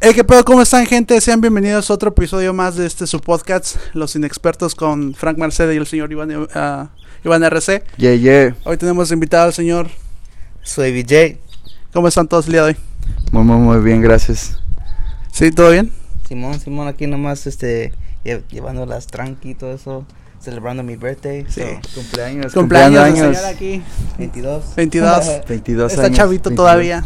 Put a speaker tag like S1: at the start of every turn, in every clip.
S1: Hey, ¿qué pedo? ¿Cómo están, gente? Sean bienvenidos a otro episodio más de este su podcast, Los Inexpertos, con Frank Mercedes y el señor Iván, uh, Iván RC.
S2: Yeah, yeah.
S1: Hoy tenemos invitado al señor.
S3: Soy VJ.
S1: ¿Cómo están todos el día de hoy?
S2: Muy, muy, muy bien, gracias.
S1: ¿Sí? ¿Todo bien?
S3: Simón, Simón, aquí nomás este, lle- llevando las tranqui y todo eso, celebrando mi birthday.
S1: Sí.
S3: so,
S2: Cumpleaños.
S1: Cumpleaños
S2: cumpleaños.
S1: señor aquí.
S3: 22.
S1: 22.
S2: 22
S1: Está
S2: años.
S1: chavito
S2: 22.
S1: todavía.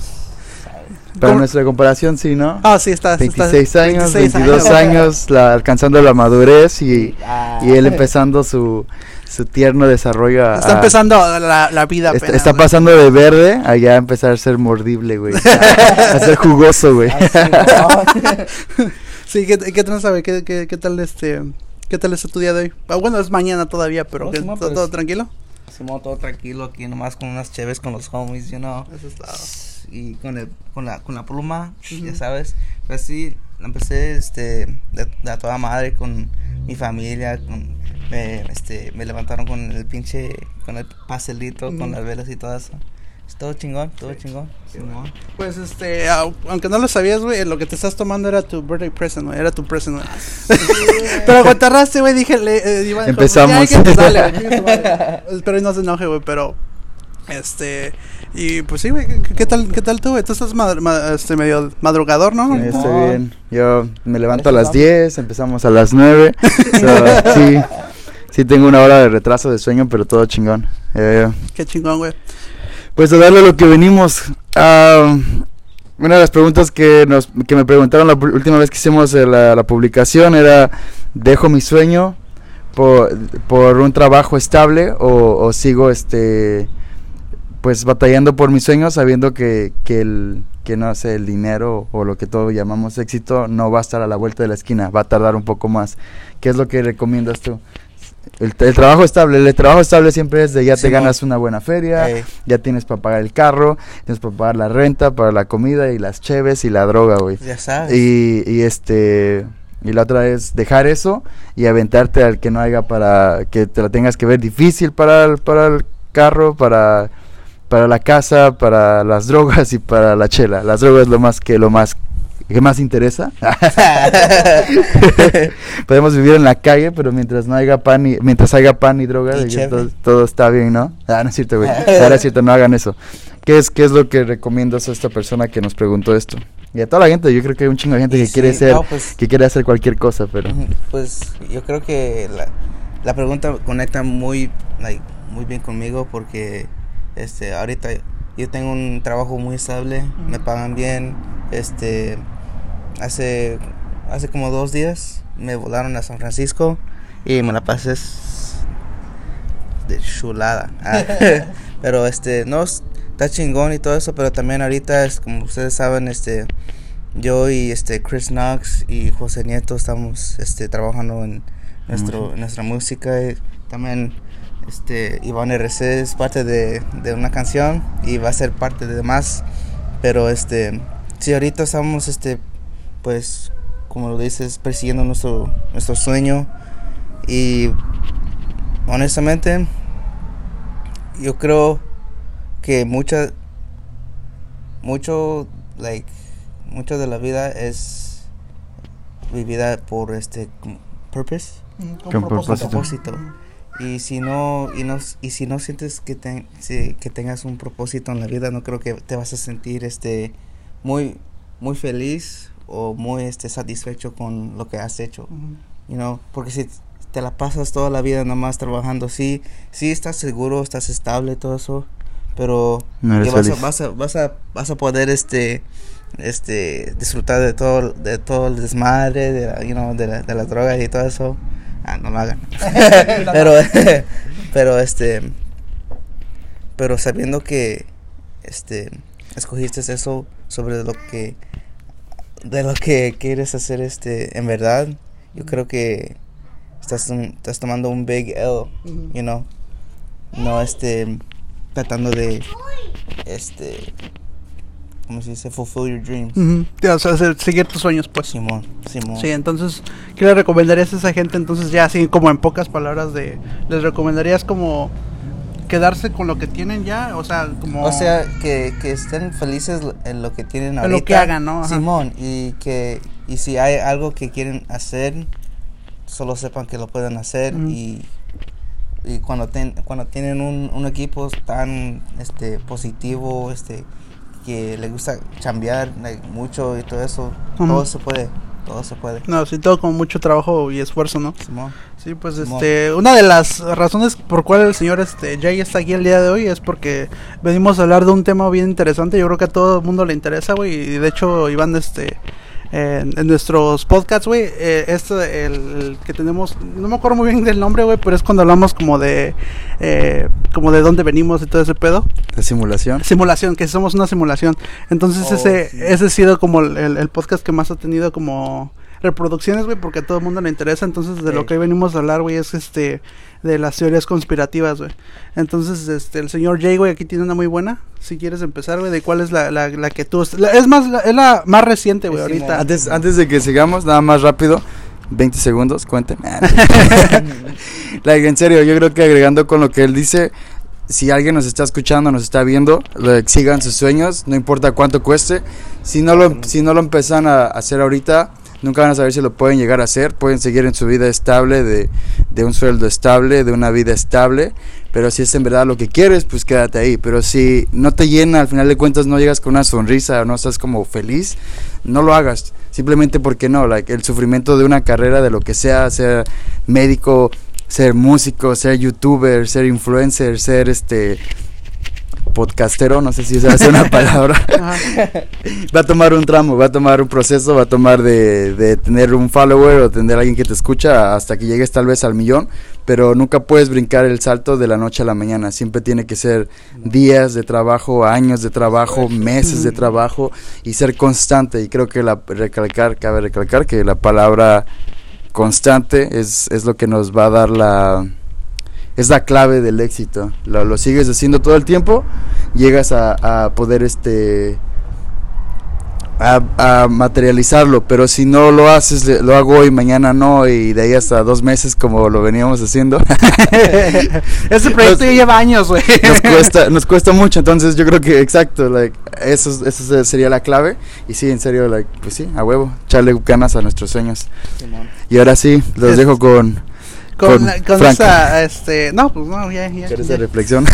S2: Para
S1: ¿Cómo?
S2: nuestra comparación, sí, ¿no?
S1: Ah, sí, está. está-
S2: 26 años,
S1: 26
S2: 22 años, la- alcanzando la madurez y,
S3: Ah.
S2: y él empezando su, su tierno desarrollo. a-
S1: Está
S2: a-
S1: empezando la, la vida
S2: Está,
S1: apenas,
S2: está
S1: güey.
S2: pasando de verde a ya empezar a ser mordible, güey. A, a ser jugoso, güey.
S3: Ah,
S1: Sí, ¿qué, qué tal sabe? ¿Qué, qué, qué tal este... ¿Qué tal está tu día de hoy? Ah, bueno, es mañana todavía, pero
S3: No,
S1: ¿qué-
S3: Simón,
S1: ¿todo,
S3: pues-
S1: todo tranquilo?
S3: Simón, todo tranquilo aquí nomás con unas cheves con los homies, you know.
S1: Eso es todo.
S3: Y con, el, con, la, con la pluma,
S1: Ujú.
S3: ya sabes. Pues sí, empecé este, de, de a toda madre con mi familia, con, me, este, me levantaron con el pinche, con el pastelito, con
S1: Ujú.
S3: las velas y todo eso. Es todo chingón, todo chingón. Simón.
S1: Pues este, au- aunque no lo sabías, güey, lo que te estás tomando era tu birthday present, güey, era tu present, güey. pero cuando te arraste, güey, dije, le, eh, dijo,
S2: Empezamos.
S1: "Ya, que- dale, güey, chinga tu madre". Espero y no se enoje, güey, pero este y pues sí, güey, ¿qué, qué tal qué tal tú, güey? Tú estás madr- ma- este medio madrugador, ¿no?
S2: Sí, estoy bien. Yo me levanto a las
S3: vamos.
S2: 10, empezamos a las 9. So, sí, sí tengo una hora de retraso de sueño, pero todo chingón. Eh,
S1: Qué chingón, güey.
S2: Pues a darle lo que venimos. Ah, una de las preguntas que nos que me preguntaron la última vez que hicimos eh, la, la publicación era dejo mi sueño por, por un trabajo estable o, o sigo este pues batallando por mis sueños sabiendo que, que el que no sé el dinero o lo que todos llamamos éxito no va a estar a la vuelta de la esquina va a tardar un poco más qué es lo que recomiendas tú el, el trabajo estable el trabajo estable siempre es de ya te ganas una buena feria ya tienes para pagar el carro, tienes para pagar la renta, para la comida y las cheves y la droga, güey.
S3: Ya sabes.
S2: Y, y este y la otra es dejar eso y aventarte al que no haya para que te la tengas que ver difícil para el, para el carro, para para la casa, para las drogas y para la chela. Las drogas es lo más que lo más que más interesa. Podemos vivir en la calle, pero mientras no haya pan y mientras haya pan y droga,
S3: Y
S2: todo, todo está bien, ¿no? Ah, no es cierto, güey. Ahora es cierto, no hagan eso. ¿Qué es qué es lo que recomiendas a esta persona que nos preguntó esto? Y a toda la gente, yo creo que hay un chingo de gente
S3: Y
S2: que quiere
S3: sí,
S2: ser
S3: no, pues-
S2: que quiere hacer cualquier cosa, pero
S3: Pues yo creo que la, la pregunta conecta muy, like, muy bien conmigo porque este ahorita yo tengo un trabajo muy estable, me pagan bien, este hace hace como dos días me volaron a San Francisco y me la pasé de chulada. Ah, pero este no es- está chingón y todo eso, pero también ahorita es como ustedes saben este yo y este Chris Knox y José Nieto estamos este trabajando en nuestro
S2: Música.
S3: en nuestra música y también este Iván RC es parte de, de una canción y va a ser parte de más pero este sí ahorita estamos este pues como lo dices persiguiendo nuestro nuestro sueño y honestamente yo creo que mucha mucho like mucho de la vida es vivida por este purpose
S2: Con propósito.
S3: propósito y si no y no y si no sientes que te- si- que tengas un propósito en la vida no creo que te vas a sentir este muy muy feliz o muy este satisfecho con lo que has hecho you know, porque si te la pasas toda la vida nomás trabajando, sí, sí estás seguro, estás estable, todo eso, pero
S2: No eres
S3: que vas, a, vas, a, vas, a, vas a poder este este disfrutar de todo de todo el desmadre de la, you know, de, la, de las drogas y todo eso ah no lo hagan. Pero pero este pero sabiendo que este escogiste eso sobre lo que de lo que quieres hacer este en verdad yo creo que estás estás tomando un big L you know. No este tratando de este ¿cómo se dice? fulfill your dreams
S1: o sea, seguir tus sueños, pues.
S3: Simón Simón
S1: Sí, entonces, ¿qué le recomendarías a esa gente? Entonces, ya así como en pocas palabras, de les recomendarías como quedarse con lo que tienen ya, o sea, como...
S3: O sea, que, que estén felices en lo que tienen ahorita.
S1: En lo que hagan, ¿no? Ajá.
S3: Simón, y que y si hay algo que quieren hacer, solo sepan que lo pueden hacer y, y cuando ten- cuando tienen un, un equipo tan este positivo, este que le gusta chambear like, mucho y todo eso, todo se puede, todo se puede.
S1: No, sí, todo con mucho trabajo y esfuerzo, ¿no?
S3: Simón.
S1: Sí, pues
S3: Simón.
S1: este, una de las razones por cual el señor este Jay está aquí el día de hoy es porque venimos a hablar de un tema bien interesante, yo creo que a todo el mundo le interesa, güey, y de hecho Iván este en, en nuestros podcasts, güey, eh, este el, el que tenemos, no me acuerdo muy bien del nombre, güey, pero es cuando hablamos como de eh, como de dónde venimos y todo ese pedo.
S2: La simulación.
S1: Simulación, que somos una simulación. Entonces
S3: Oh,
S1: ese,
S3: sí.
S1: ese ha sido como el- el podcast que más ha tenido como reproducciones, güey, porque a todo el mundo le interesa. Entonces de lo que hoy venimos a hablar, güey, es este de las teorías conspirativas, güey. Entonces, este, el señor Jay, güey, aquí tiene una muy buena. Si quieres empezar, güey, de cuál es la, la, la que tú... la- es más, la, es la más reciente, güey,
S3: Sí,
S1: ahorita.
S2: Antes, antes de que sigamos, nada más rápido. 20 segundos, cuenten. like, en serio, yo creo que agregando con lo que él dice, si alguien nos está escuchando, nos está viendo, sigan sus sueños, no importa cuánto cueste. Si no lo, si no lo empiezan a hacer ahorita, nunca van a saber si lo pueden llegar a hacer. Pueden seguir en su vida estable, de, de un sueldo estable, de una vida estable. Pero si es en verdad lo que quieres, pues quédate ahí. Pero si no te llena, al final de cuentas no llegas con una sonrisa o no estás como feliz, no lo hagas. Simplemente porque no, like, el sufrimiento de una carrera, de lo que sea, ser médico, ser músico, ser youtuber, ser influencer, ser este podcastero, no sé si esa es una palabra. Va a tomar un tramo, va a tomar un proceso, va a tomar de, de tener un follower o tener alguien que te escucha hasta que llegues tal vez al millón, pero nunca puedes brincar el salto de la noche a la mañana, siempre tiene que ser días de trabajo, años de trabajo, meses de trabajo y ser constante. Y creo que la recalcar, cabe recalcar que la palabra constante es, es lo que nos va a dar la es la clave del éxito. Lo, lo sigues haciendo todo el tiempo, llegas a, a poder este a, a materializarlo, pero si no lo haces, lo hago hoy, mañana no, y de ahí hasta dos meses como lo veníamos haciendo,
S1: Ese proyecto ya lleva años, güey.
S2: nos cuesta, nos cuesta mucho, entonces yo creo que exacto, like, eso, es- eso se- sería la clave, y sí, en serio, like, pues sí, a huevo, echarle ganas a nuestros sueños. Y ahora sí, los
S1: Es-
S2: dejo con,
S1: Con,
S2: con
S1: esa, este, no, pues no, ya, ya.
S2: con esa reflexión.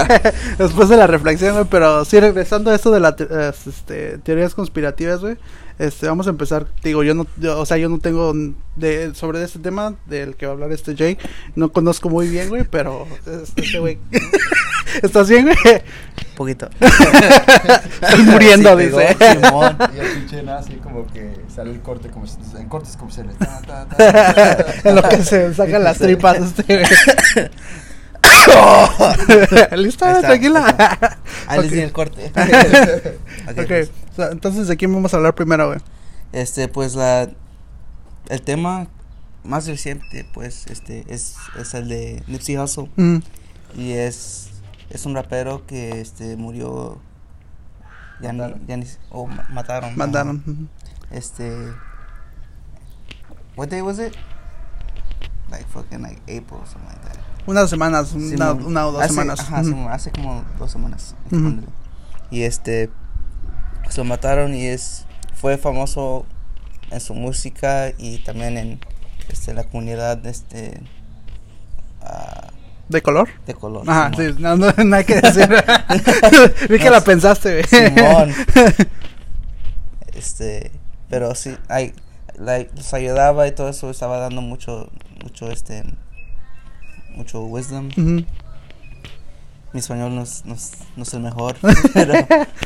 S1: Después de la reflexión, güey, pero sí, regresando a esto de las este, teorías conspirativas, güey, este, vamos a empezar, digo, yo no, yo, o sea, yo no tengo de, sobre este tema del que va a hablar este Jay, no conozco muy bien, güey, pero este este güey, ¿estás bien, güey?
S3: Poquito.
S1: Estoy muriendo,
S3: Sí, pegó,
S1: dice.
S3: Simón.
S2: Y escuché nada así como que sale el corte, como en cortes comerciales.
S1: en lo que se sacan las tripas, este,
S3: está,
S1: Tranquila.
S3: Ahí les di el corte. Ok,
S1: Ok,
S3: pues.
S1: entonces, ¿de quién vamos a hablar primero, güey?
S3: Este, pues la el tema más reciente, pues, este, es, es el de Nipsey Hussle
S1: Mm,
S3: y es es un rapero que este murió ya ni,
S2: Mataron.
S3: ya ni o ma- mataron. ajá.
S1: mandaron.
S3: Este What day was it? Like fucking like April or something like that.
S1: Unas semanas, una,
S3: Simón.
S1: una o dos
S3: Hace-
S1: semanas.
S3: Ajá. Simón, hace como dos semanas. Y este, se lo mataron y es, fue famoso en su música y también en este, la comunidad este, ah,
S1: ¿De color?
S3: de color.
S1: Ajá,
S3: Simón.
S1: sí, no, no, hay que decir. Vi que
S3: No,
S1: la
S3: sí.
S1: pensaste.
S3: Simón. Este, pero sí, ay, like, los ayudaba y todo eso, estaba dando mucho, mucho, este, mucho wisdom. Mi español no es, no es, no es el mejor. pero,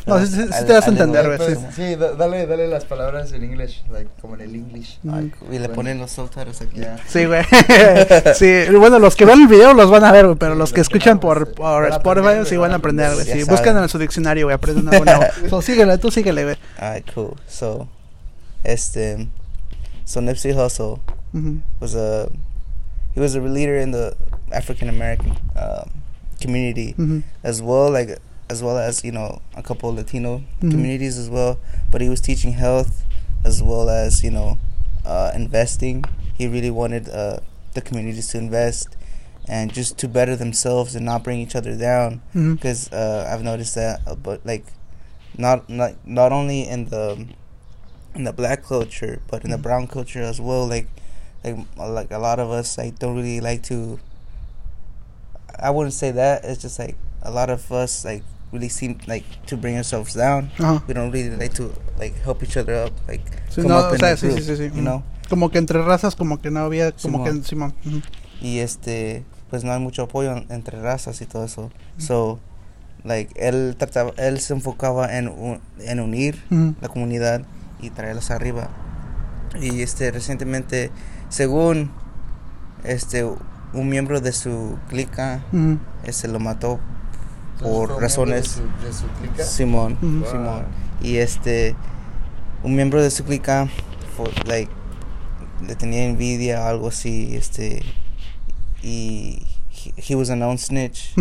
S1: No, sí, sí, sí te vas a entender, güey, sí.
S2: sí, dale, dale las palabras en inglés, like, como en el English.
S3: Ay, y le ponen los subtitles aquí.
S1: Sí, güey. sí, bueno, los que ven el video los van a ver, pero
S2: Sí,
S1: los que escuchan por,
S2: pues,
S1: por Spotify sí van a aprender, güey. Sí, buscan en su diccionario, güey, aprenden algo nuevo. So, síguele, tú síguele, güey.
S3: Alright, cool. So, este, so Nipsey Hussle
S1: Ujú.
S3: was a, he was a leader in the African American um, community
S1: Ujú.
S3: as well, like as well as you know a couple Latino
S1: Mhm.
S3: communities as well. But he was teaching health as well as you know uh, investing. He really wanted uh, the communities to invest and just to better themselves and not bring each other down. Because uh, I've noticed that, uh, but like, not not not only in the in the black culture, but in the
S1: Mhm.
S3: brown culture as well. Like, like like a lot of us like don't really like to. I wouldn't say that. It's just like a lot of us like really seem like to bring ourselves down.
S1: Ajá.
S3: We don't really like to like help each other up. Like
S1: Sí,
S3: come
S1: no,
S3: up
S1: o
S3: in
S1: sea, sí,
S3: group,
S1: sí, sí, sí.
S3: You
S1: mm.
S3: know.
S1: Como que entre razas, como que no había, como
S3: Simón.
S1: que Simón. ujú.
S3: y este pues no hay mucho apoyo entre razas y todo eso mm. so like él trataba él se enfocaba en un- en unir
S1: Ujú.
S3: la comunidad y traerlos arriba. Y este recientemente según este un miembro de su clica este lo mató por razones Simón
S1: Ujú.
S2: Wow.
S3: Simón y este un miembro de su clica fue, like le tenía envidia o algo así este y he, he was a known snitch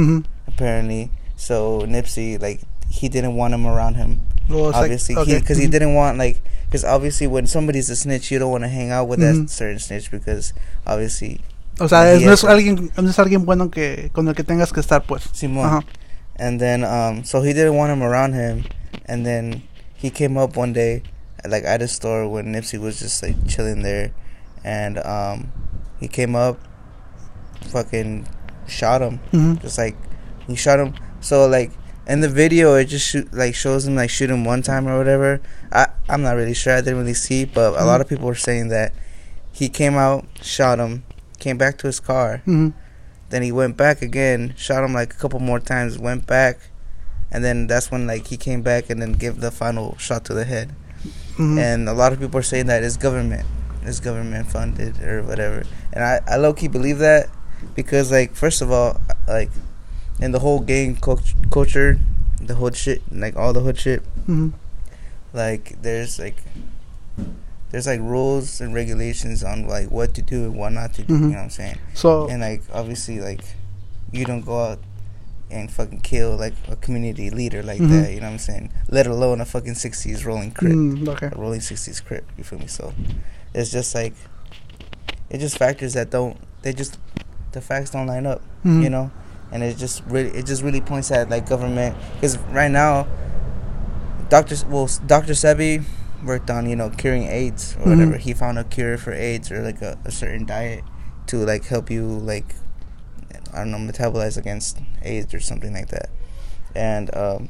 S3: apparently. So Nipsey like he didn't want him around him
S1: Sea,
S3: obviously
S1: okay.
S3: because he didn't want like because obviously when somebody's a snitch you don't want to hang out with
S1: Mhm.
S3: that certain snitch because obviously
S1: O sea, es- no es alguien, no es alguien bueno que con el que tengas que estar, pues.
S3: Simon.
S1: Ajá.
S3: And then um so he didn't want him around him and then he came up one day like at a store when Nipsey was just like chilling there and um he came up fucking shot him
S1: Ujú.
S3: just like he shot him so like in the video it just shoot like shows him like shoot him one time or whatever. I i'm not really sure. I didn't really see but a lot of mm-hmm. people were saying that he came out shot him came back to his car.
S1: Ujú.
S3: then he went back again shot him like a couple more times went back. And then that's when like he came back and then gave the final shot to the head.
S1: Ujú.
S3: and a lot of people are saying that it's government. It's government funded or whatever. And i i low-key believe that because like first of all like in the whole gang cult- culture the hood shit like all the hood shit
S1: Ujú.
S3: like there's like there's like rules and regulations on like what to do and what not to do
S1: Mhm.
S3: you know what i'm saying
S1: So,
S3: and like obviously like you don't go out and fucking kill like a community leader like
S1: Mhm.
S3: that you know what i'm saying let alone a fucking 60s rolling crip
S1: mm, okay.
S3: a rolling 60s crip you feel me so it's just like it's just factors that don't they just the facts don't line up
S1: Mhm.
S3: you know and it just really it just really points at like government because right now dr well dr sebi worked on you know curing aids or
S1: Mhm.
S3: whatever he found a cure for aids or like a, a certain diet to like help you like i don't know metabolize against aids or something like that and um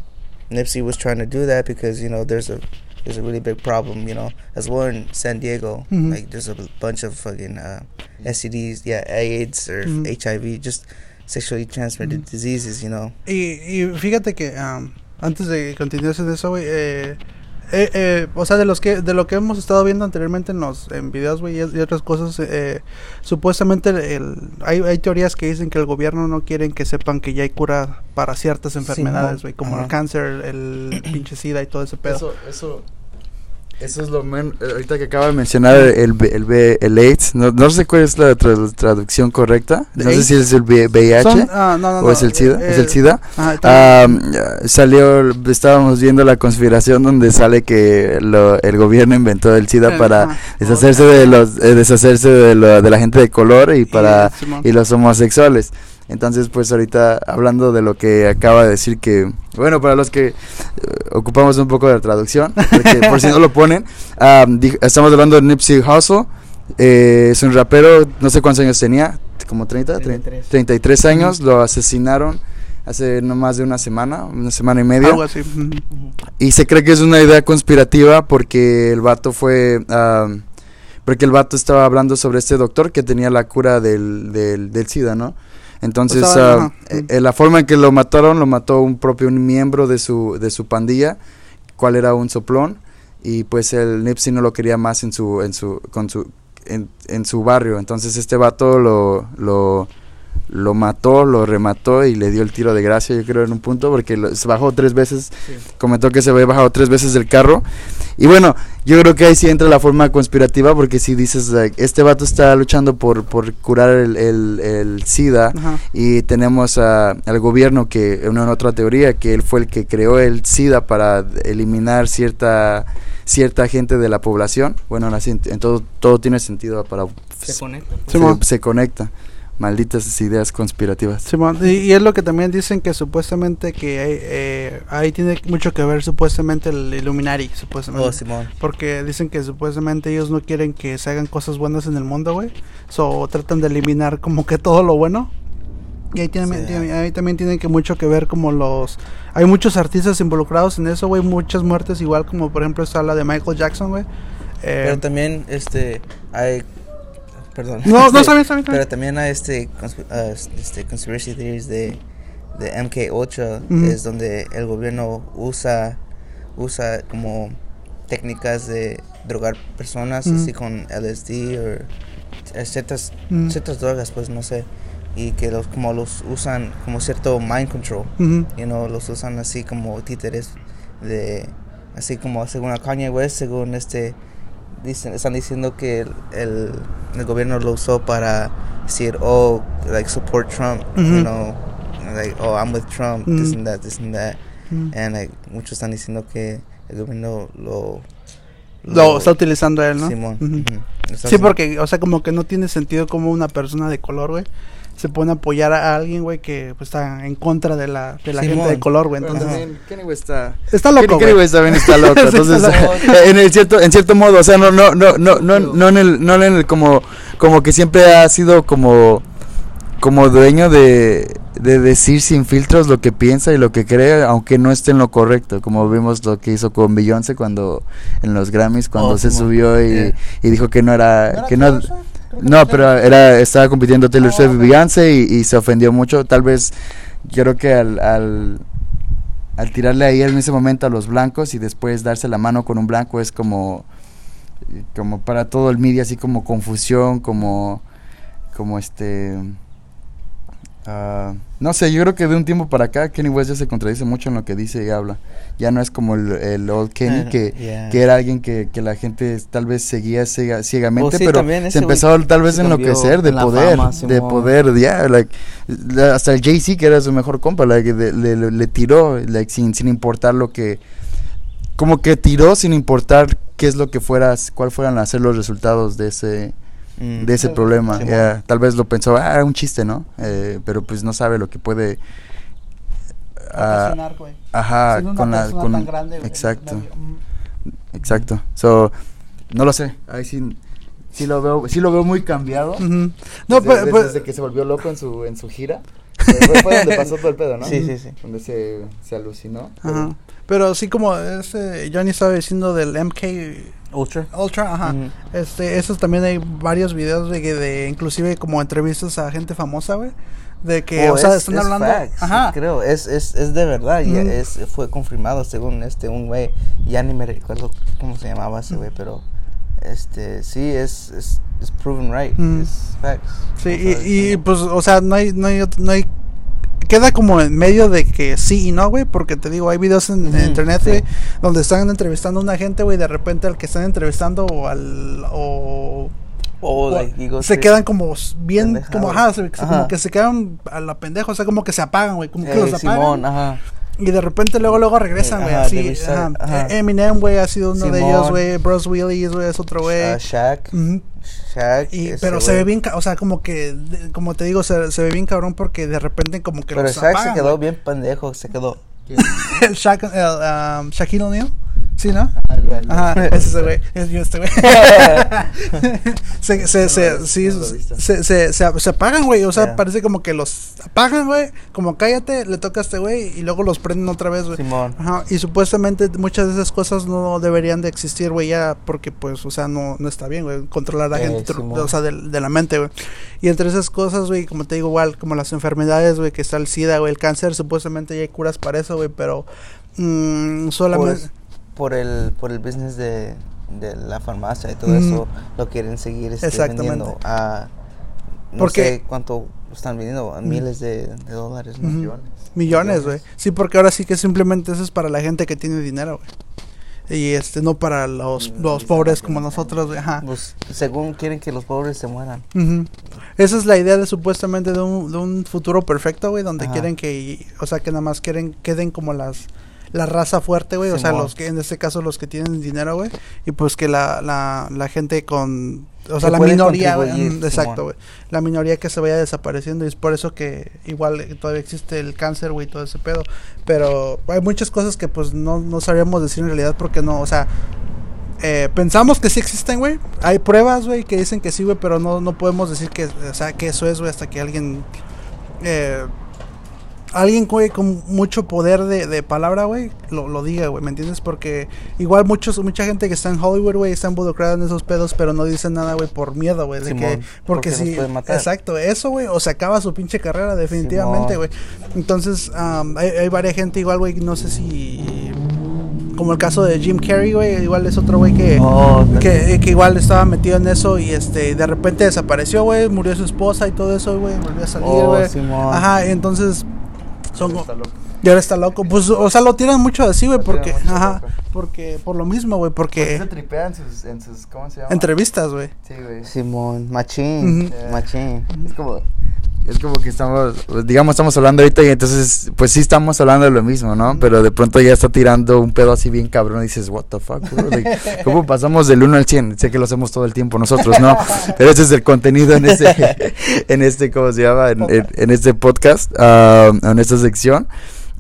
S3: nipsey was trying to do that because you know there's a there's a really big problem you know as well in san diego
S1: Mhm.
S3: like there's a bunch of fucking uh stds yeah aids or
S1: Mhm.
S3: hiv just sexually transmitted
S1: Mhm.
S3: diseases you know
S1: Y, y fíjate que am, antes de continuar en eso, güey, eh, eh, eh, o sea, de los que de lo que hemos estado viendo anteriormente en los en videos, güey, y, y otras cosas, eh, supuestamente el, hay, hay teorías que dicen que el gobierno no quieren que sepan que ya hay cura para ciertas enfermedades, güey, como el cáncer, el pinche sida y todo ese pedo.
S2: Eso, eso, eso es lo menos. Ahorita que acaba de mencionar el, el, B- el AIDS, no, no sé cuál es la tra- traducción correcta.
S1: ¿De
S2: No sé si es el VIH
S1: Son- ah, no, no,
S2: o
S1: no,
S2: es el SIDA.
S1: eh,
S2: ¿Es el SIDA?
S1: ajá.
S2: Ah, salió, estábamos viendo la conspiración donde sale que lo- el gobierno inventó el SIDA
S1: Eh,
S2: para deshacerse de los, eh, deshacerse de, lo- de la gente de color y para
S1: y
S2: los homosexuales. Entonces, pues ahorita hablando de lo que acaba de decir que, bueno, para los que eh, ocupamos un poco de traducción, porque por si no lo ponen, di- estamos hablando de Nipsey Hussle, eh, es un rapero, no sé cuántos años tenía, como 30,
S3: 33.
S2: 33 años, lo asesinaron hace no más de una semana, una semana y media.
S1: Algo así.
S2: Y se cree que es una idea conspirativa porque el vato fue... ah, porque el vato estaba hablando sobre este doctor que tenía la cura del, del, del SIDA, ¿no? Entonces,
S1: Estaba-
S2: ah, eh, eh, la forma en que lo mataron, lo mató un propio miembro de su, de su pandilla, cual era un soplón, y pues el Nipsey no lo quería más en su, en su, con su, en, en su barrio. Entonces este vato lo, lo, lo mató, lo remató y le dio el tiro de gracia, yo creo, en un punto, porque lo- se bajó tres veces, comentó que se había bajado tres veces del carro. Y bueno, yo creo que ahí sí entra la forma conspirativa, porque si dices, like, este vato está luchando por, por curar el, el, el SIDA,
S1: Ajá.
S2: y tenemos a- al gobierno que, en una otra teoría, que él fue el que creó el SIDA para eliminar cierta cierta gente de la población. Bueno, en, en todo, todo tiene sentido para...
S3: se conecta
S2: se conecta. Malditas ideas conspirativas.
S1: Simón, y, y es lo que también dicen que supuestamente que hay, eh, ahí tiene mucho que ver supuestamente el Illuminati, supuestamente.
S3: Oh, Simón.
S1: Porque dicen que supuestamente ellos no quieren que se hagan cosas buenas en el mundo, güey. So tratan de eliminar como que todo lo bueno. Y ahí, tiene-
S3: Sí.
S1: tiene- ahí también tienen que mucho que ver como los... Hay muchos artistas involucrados en eso, güey. Muchas muertes, igual como por ejemplo está la de Michael Jackson, güey. Eh,
S3: Pero también, este, hay, perdón.
S1: No, no,
S3: Este,
S1: bien, está
S3: Pero también hay este, ah, este conspiracy theories de, de MK8,
S1: Ujú.
S3: es donde el gobierno usa, usa como técnicas de drogar personas, así con LSD o eh, ciertas, ciertas drogas, pues no sé, y que los, como los usan como cierto mind control.
S1: Ujú.
S3: you know, los usan así como títeres de así como según a Kanye West según este dicen están diciendo que el, el, el gobierno lo usó para decir oh like support Trump you know like oh I'm with Trump this
S1: Ujú.
S3: and that this and that
S1: Ujú.
S3: and like muchos están diciendo que el gobierno lo
S1: Lo está utilizando él, ¿no?
S3: Simón. Lo está
S1: Sí, porque, o sea, como que no tiene sentido como una persona de color, güey, se pone a apoyar a alguien, güey, que pues, está en contra de la, de la gente de color, güey.
S2: Pero
S1: Entonces,
S2: también West está...
S1: está loco, güey.
S2: West también está loco, entonces
S1: está
S3: loco.
S2: en el cierto en cierto modo, o sea, no no no no no no en el no en el como como que siempre ha sido como como dueño de, de decir sin filtros lo que piensa y lo que cree, aunque no esté en lo correcto, como vimos lo que hizo con Beyoncé cuando en los Grammys cuando
S3: Oh,
S2: se subió y,
S3: Yeah.
S2: y dijo que no era,
S1: ¿No era
S2: que no no, pero era estaba compitiendo Taylor
S1: Oh,
S2: Swift y. Beyoncé y, y se ofendió mucho, tal vez yo creo que al, al al tirarle ahí en ese momento a los blancos y después darse la mano con un blanco es como como para todo el media así como confusión como como este ah, no sé yo creo que de un tiempo para acá Kenny West ya se contradice mucho en lo que dice y habla ya no es como el, el old Kenny que,
S3: yeah.
S2: que era alguien que, que la gente tal vez seguía ciega- ciegamente
S3: Oh, sí,
S2: pero se empezó tal vez a enloquecer de
S3: en
S2: poder
S3: fama,
S2: de poder ya like, hasta el Jay-Z que era su mejor compa like, de- le, le- le tiró like, sin, sin importar lo que como que tiró sin importar qué es lo que fuera cuál fueran a ser los resultados de ese
S3: Mm.
S2: de ese
S1: Sí,
S2: problema. Ya, tal vez lo pensó ah era un chiste no Eh, pero pues no sabe lo que puede ah, ajá con la con
S1: tan grande, güey,
S2: exacto.
S1: Mm.
S2: exacto. So no lo sé. Ahí sí sí lo veo sí lo veo muy cambiado.
S1: Ujú. No,
S2: desde,
S1: pero,
S2: desde-
S1: pero-
S2: desde que se volvió loco en su en su gira. Fue, fue donde pasó todo el pedo no
S3: Sí, sí, sí.
S2: donde se, se alucinó.
S1: Ajá. Pero así como este Johnny estaba diciendo del MK
S3: Ultra
S1: Ultra, ajá.
S3: Ujú.
S1: Este, esos también hay varios videos de que de inclusive como entrevistas a gente famosa, güey, de que
S3: Oh,
S1: o sea,
S3: es-
S1: están
S3: es
S1: hablando,
S3: facts,
S1: ajá.
S3: creo es, es, es de verdad y
S1: Ujú.
S3: es, fue confirmado según este un güey ya ni me recuerdo cómo se llamaba ese güey pero este sí es es, es proven right
S1: Ujú.
S3: es facts
S1: Sí, y, y,
S3: es-
S1: pues o sea, no hay no hay no hay queda como en medio de que sí y no, güey, porque te digo, hay videos en, internet,
S3: sí.
S1: donde están entrevistando a una gente, güey, de repente al que están entrevistando o al o
S3: like, you go
S1: se quedan como bien, como ajá, se- como que se quedan a la pendeja, o sea, como que se apagan, güey, como que los apagan.
S3: Simón ajá
S1: Y de repente luego luego regresan,
S3: Eh,
S1: güey, así.
S3: de
S1: ajá.
S3: ajá.
S1: Eminem, güey, ha sido uno de
S3: Simón.
S1: ellos, güey. Bruce Willis, güey, es otro güey.
S3: Ah, Shaq
S1: Ujú.
S3: Shaq
S1: Y, pero se
S3: güey.
S1: ve bien, o sea, como que, de- como te digo, se, se ve bien cabrón porque de repente como que
S3: pero
S1: los
S3: Shaq
S1: apagan,
S3: se quedó
S1: güey.
S3: bien pendejo se quedó
S1: el Shaq, el, um, Shaquille O'Neal, ¿sí, no? Ajá, ese es ese güey, es yo este güey. se, se, se, sí, se, se, se, se apagan, güey, o sea, parece como que los apagan, güey, como cállate, le toca a este güey y luego los prenden otra vez, güey.
S3: Simón
S1: Ajá, y supuestamente muchas de esas cosas no deberían de existir, güey, ya, porque pues, o sea, no, no está bien, güey, controlar a la
S3: Eh,
S1: gente, o sea, de, de la mente, güey. Y entre esas cosas, güey, como te digo, igual, como las enfermedades, güey, que está el SIDA, güey, el cáncer, supuestamente ya hay curas para eso, güey, pero mm, solamente...
S3: por el por el business de, de la farmacia y todo eso lo quieren seguir este, vendiendo a no
S1: Porque-
S3: sé cuánto están vendiendo a miles de, de dólares.
S2: Millones.
S1: Millones, güey. Sí, porque ahora sí que simplemente eso es para la gente que tiene dinero, güey. Y este, no para los,
S2: Mm,
S1: los pobres como nosotros, güey. Ajá.
S3: Pues, según quieren que los pobres se mueran.
S1: Esa es la idea de supuestamente de un, de un futuro perfecto, güey, donde
S3: Ajá.
S1: quieren que, o sea, que nada más quieren, queden como las, la raza fuerte, güey, o sea, los que, en este caso, los que tienen dinero, güey, y pues que la, la, la gente con, o sea, la minoría, güey,
S3: contribuir,
S1: mm, exacto, güey, la minoría que se vaya desapareciendo, y es por eso que igual eh, todavía existe el cáncer, güey, todo ese pedo, pero hay muchas cosas que pues no, no sabríamos decir en realidad porque no, o sea, eh, pensamos que sí existen, güey. Hay pruebas, güey, que dicen que sí, güey, pero no, no podemos decir que, o sea, que eso es, güey, hasta que alguien, eh, alguien, güey, con mucho poder de, de palabra, güey, lo, lo diga, güey, ¿me entiendes? Porque igual muchos, mucha gente que está en Hollywood, güey, está involucrada en esos pedos, pero no dicen nada, güey, por miedo, güey, de que, porque si,
S3: matar.
S1: exacto, eso, güey, o se acaba su pinche carrera, definitivamente, güey. Entonces, am, hay, hay varias gente igual, güey, no sé si... Como el caso de Jim Carrey, güey, igual es otro güey que,
S3: Oh,
S1: que, que igual estaba metido en eso y este de repente desapareció, güey, murió su esposa y todo eso, güey, volvió a salir,
S3: Oh,
S1: güey. Ajá, entonces son
S2: Está loco.
S1: y ahora está loco. Pues o sea, lo tiran mucho así, güey, porque ajá,
S2: loco.
S1: porque por lo mismo, güey,
S2: Porque se
S1: porque
S2: tripea en sus, en sus, ¿cómo se llama?
S1: entrevistas, güey.
S2: Sí, güey.
S3: Simón, machín,
S1: Ujú.
S3: machín.
S2: Es como, es como que estamos, digamos, estamos hablando ahorita y entonces, pues sí estamos hablando de lo mismo, ¿no? Pero de pronto ya está tirando un pedo así bien cabrón y dices, what the fuck, bro? Like, ¿Cómo pasamos del 1 al 100? Sé que lo hacemos todo el tiempo nosotros, ¿no? Pero ese es el contenido en este, en este, ¿cómo se llama? En, en- en este podcast, ah, en esta sección.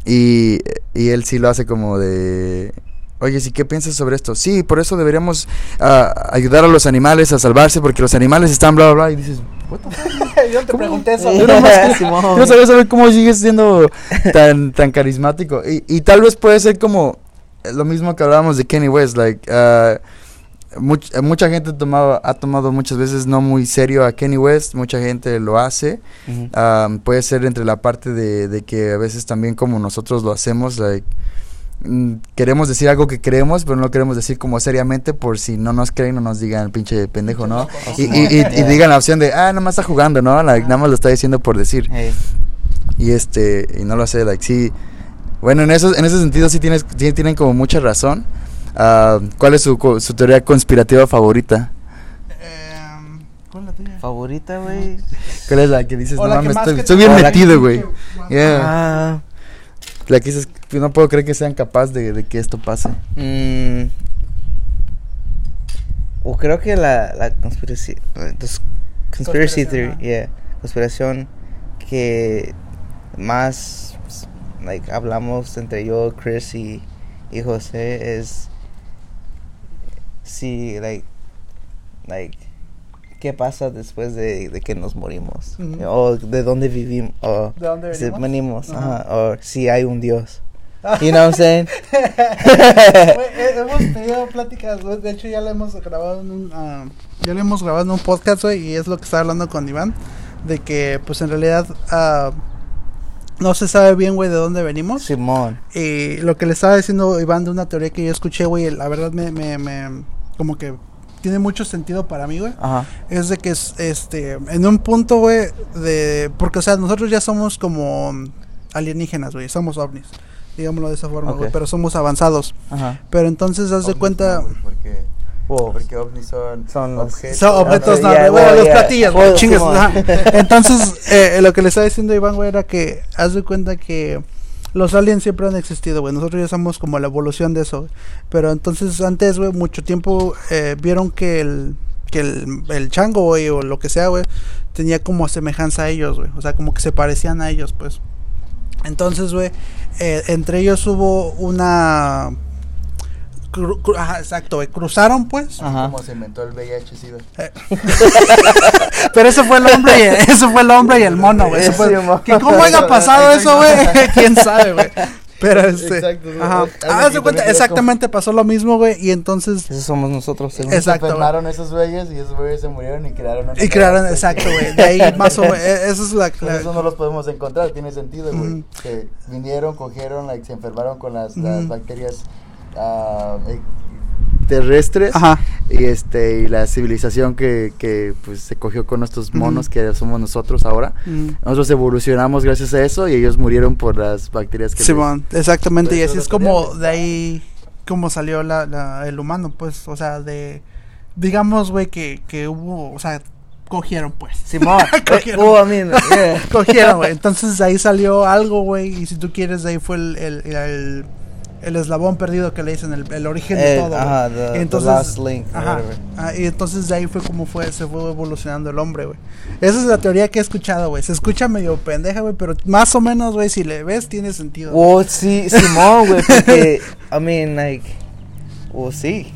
S2: Y, y él sí lo hace como de... Oye, ¿sí qué piensas sobre esto? Sí, por eso deberíamos ah, ayudar a los animales a salvarse porque los animales están bla, bla, bla. Y dices, what the fuck?
S1: Yo te pregunté eso.
S2: Yo
S3: Simón.
S2: Quiero saber, cómo sigues siendo tan, tan carismático. Y, y tal vez puede ser como eh, lo mismo que hablábamos de Kenny West. Like, much- eh, mucha gente tomaba, ha tomado muchas veces no muy serio a Kenny West. Mucha gente lo hace. Ah, puede ser entre la parte de, de que a veces también como nosotros lo hacemos, like, queremos decir algo que creemos, pero no lo queremos decir como seriamente por si no nos creen o nos digan pinche pendejo, ¿no? Y, y, y- y digan la opción de, ah, nada más está jugando, ¿no? Like, nada más lo está diciendo por decir.
S3: Hey,
S2: Y este, y no lo sé, like, sí. Bueno, en, eso, en ese sentido sí, tienes, sí tienen como mucha razón. Ah, ¿Cuál es su, co- su teoría conspirativa favorita?
S1: Em, ¿Cuál es la tuya?
S3: favorita, güey.
S2: ¿Cuál es la que dices,
S1: O
S2: no mames, estoy, estoy bien metido, güey? Yeah.
S3: Ah,
S2: La que dices, "Pues no puedo creer que sean capaces de, de que esto pase.
S3: mm, o creo que la, la conspiracy, uh, theory,
S1: ajá.
S3: yeah, conspiración que más, like, hablamos entre yo, Chris y, y José es, si, like, like, ¿qué pasa después de, de que nos morimos?
S1: Ujú.
S3: O de dónde vivimos, o
S1: ¿De dónde
S3: si
S1: venimos?
S3: venimos,
S1: Ajá.
S3: ajá, o si hay un Dios. You know what I'm saying?
S1: Eh, hemos tenido pláticas, güey, de hecho ya lo hemos grabado en un, ah, ya lo hemos grabado en un podcast, güey, y es lo que estaba hablando con Iván, de que, pues, en realidad, ah, no se sabe bien, güey, de dónde venimos,
S3: Simón.
S1: y lo que le estaba diciendo Iván de una teoría que yo escuché, güey, la verdad me, me, me, como que tiene mucho sentido para mí, güey,
S3: Ajá.
S1: es de que, es, este, en un punto, güey, de, porque, o sea, nosotros ya somos como alienígenas, güey, somos ovnis, digámoslo de esa forma, güey,
S3: Ok.
S1: pero somos avanzados.
S3: Ajá.
S1: Pero entonces haz de cuenta.
S2: porque,
S3: Wow.
S2: porque ovnis son,
S3: Son los-
S1: Son objetos no,
S3: bueno,
S1: los platillos, güey, chingas. Entonces, eh, lo que le estaba diciendo Iván, güey, era que haz de cuenta que los aliens siempre han existido, güey. Nosotros ya somos como la evolución de eso, güey. Pero entonces, antes, güey, mucho tiempo eh, vieron que el que el, el chango, güey, o lo que sea, güey, tenía como semejanza a ellos, güey. O sea, como que se parecían a ellos, pues. Entonces, güey, eh, entre ellos hubo una... cru- cru- ajá, exacto. Cruzaron, pues.
S3: Ajá.
S2: ¿Cómo se inventó el VIH SIDA?
S1: Pero ese fue el hombre y ese fue el hombre y el mono, güey. Eso
S3: Sí,
S1: cómo haya pasado eso, güey, quién sabe, güey. Pero este,
S2: Exacto,
S1: ajá. Ah, haz de cuenta, exactamente pasó lo mismo, güey, y entonces
S3: Esos somos nosotros, según.
S1: Exacto,
S2: Se enfermaron esos güeyes y esos güeyes se murieron y crearon
S1: y crearon exacto, güey. De ahí más o menos esa es la, la-
S2: eso no los podemos encontrar, tiene sentido, güey.
S1: Ujú.
S2: Que vinieron, cogieron, like, se enfermaron con las, bacterias ah, eh, terrestres
S1: Ajá.
S2: y este y la civilización que, que pues se cogió con estos monos que somos nosotros ahora.
S1: Mm.
S2: Nosotros evolucionamos gracias a eso y ellos murieron por las bacterias que
S1: Simón, exactamente, y así es como de ahí como salió la, la- el humano, pues, o sea, de digamos, güey, que, que hubo, o sea, cogieron, pues.
S3: Simón.
S1: Cogieron.
S3: oh, I mean, yeah.
S1: Cogieron, güey. Entonces de ahí salió algo, güey. Y si tú quieres, de ahí fue el, el, el- el eslabón perdido que le dicen, el, el origen de
S3: Eh,
S1: todo.
S3: ajá, the- the
S1: entonces,
S3: last link, or
S1: ajá, ah, y entonces de ahí fue como fue, se fue evolucionando el hombre, güey. Esa es la teoría que he escuchado, güey. Se escucha medio pendeja, güey, pero más o menos, güey, si le ves, tiene sentido.
S3: Well, sí, Simón, güey, porque, I mean, like, well, sí.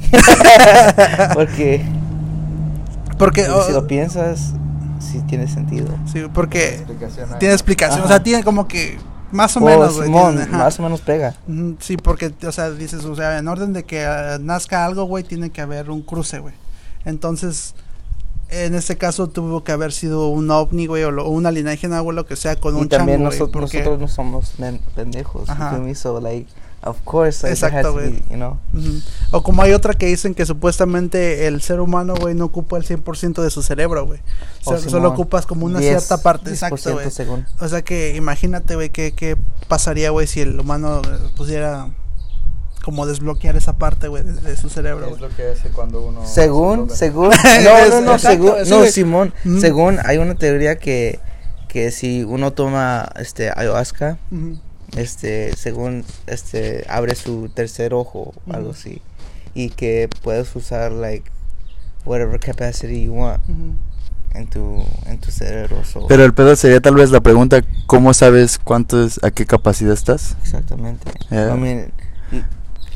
S3: porque,
S1: Porque,
S3: porque si
S1: oh,
S3: lo piensas, sí tiene sentido.
S1: sí, porque
S2: Explicación hay.
S1: tiene explicación, o sea, tiene como que más o
S3: Well,
S1: menos, güey.
S3: Más o menos pega.
S1: Sí, porque, o sea, dices, o sea, en orden de que ah, nazca algo, güey, tiene que haber un cruce, güey. Entonces, en este caso tuvo que haber sido un ovni, güey, o, lo- o una alienígena, güey, lo que sea, con
S3: y
S1: un
S3: también
S1: chango,
S3: nosotros,
S1: porque-
S3: nosotros no somos pendejos,
S1: Ajá.
S3: So, like, of course, like,
S1: Exacto, güey.
S3: you know.
S1: O como hay otra que dicen que supuestamente el ser humano, güey, no ocupa el 100% de su cerebro, güey. O sea, solo ocupas como una
S3: 10,
S1: cierta parte,
S3: 10%
S1: exacto, güey. O sea que imagínate, güey, qué, qué pasaría, güey, si el humano eh, pudiera como desbloquear esa parte, güey, de, de su cerebro,
S2: Es lo que hace cuando uno.
S3: Según,
S2: se
S3: según, no, no, no, según, no. Simón,
S1: Mm.
S3: según, hay una teoría que, que si uno toma, este, ayahuasca. Este, según, este, abre su tercer ojo, o algo así, y que puedes usar, like, whatever capacity you want en tu, en tu cerebro, so-
S2: Pero el pedo sería tal vez la pregunta: ¿cómo sabes cuánto es, a qué capacidad estás?
S3: exactamente,
S2: Yeah.
S3: I mean,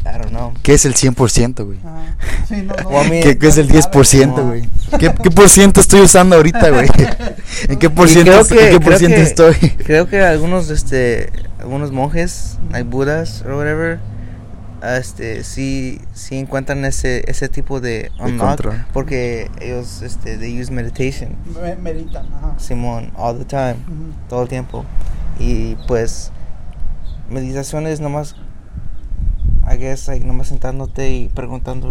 S3: I don't know,
S2: ¿Qué es el 100%, güey?
S1: Ajá. Sí, no, no.
S3: Well, I mean,
S2: ¿Qué, qué es el
S1: no se sabe,
S2: 10%,
S3: no.
S2: güey? ¿Qué, ¿Qué por ciento estoy usando ahorita, güey? ¿En qué por ciento,
S3: creo
S2: en
S3: que-
S2: qué por ciento
S3: que-
S2: estoy?
S3: Creo que algunos, este, algunos monjes, like budas or whatever, este, sí, sí encuentran ese, ese tipo de unlock
S2: control.
S3: porque ellos, este, they use meditation,
S1: Me- Meditan, ajá.
S3: Simón, all the time,
S1: Ujú.
S3: todo el tiempo, y pues, meditación es nomás, I guess, like, nomás sentándote y preguntando,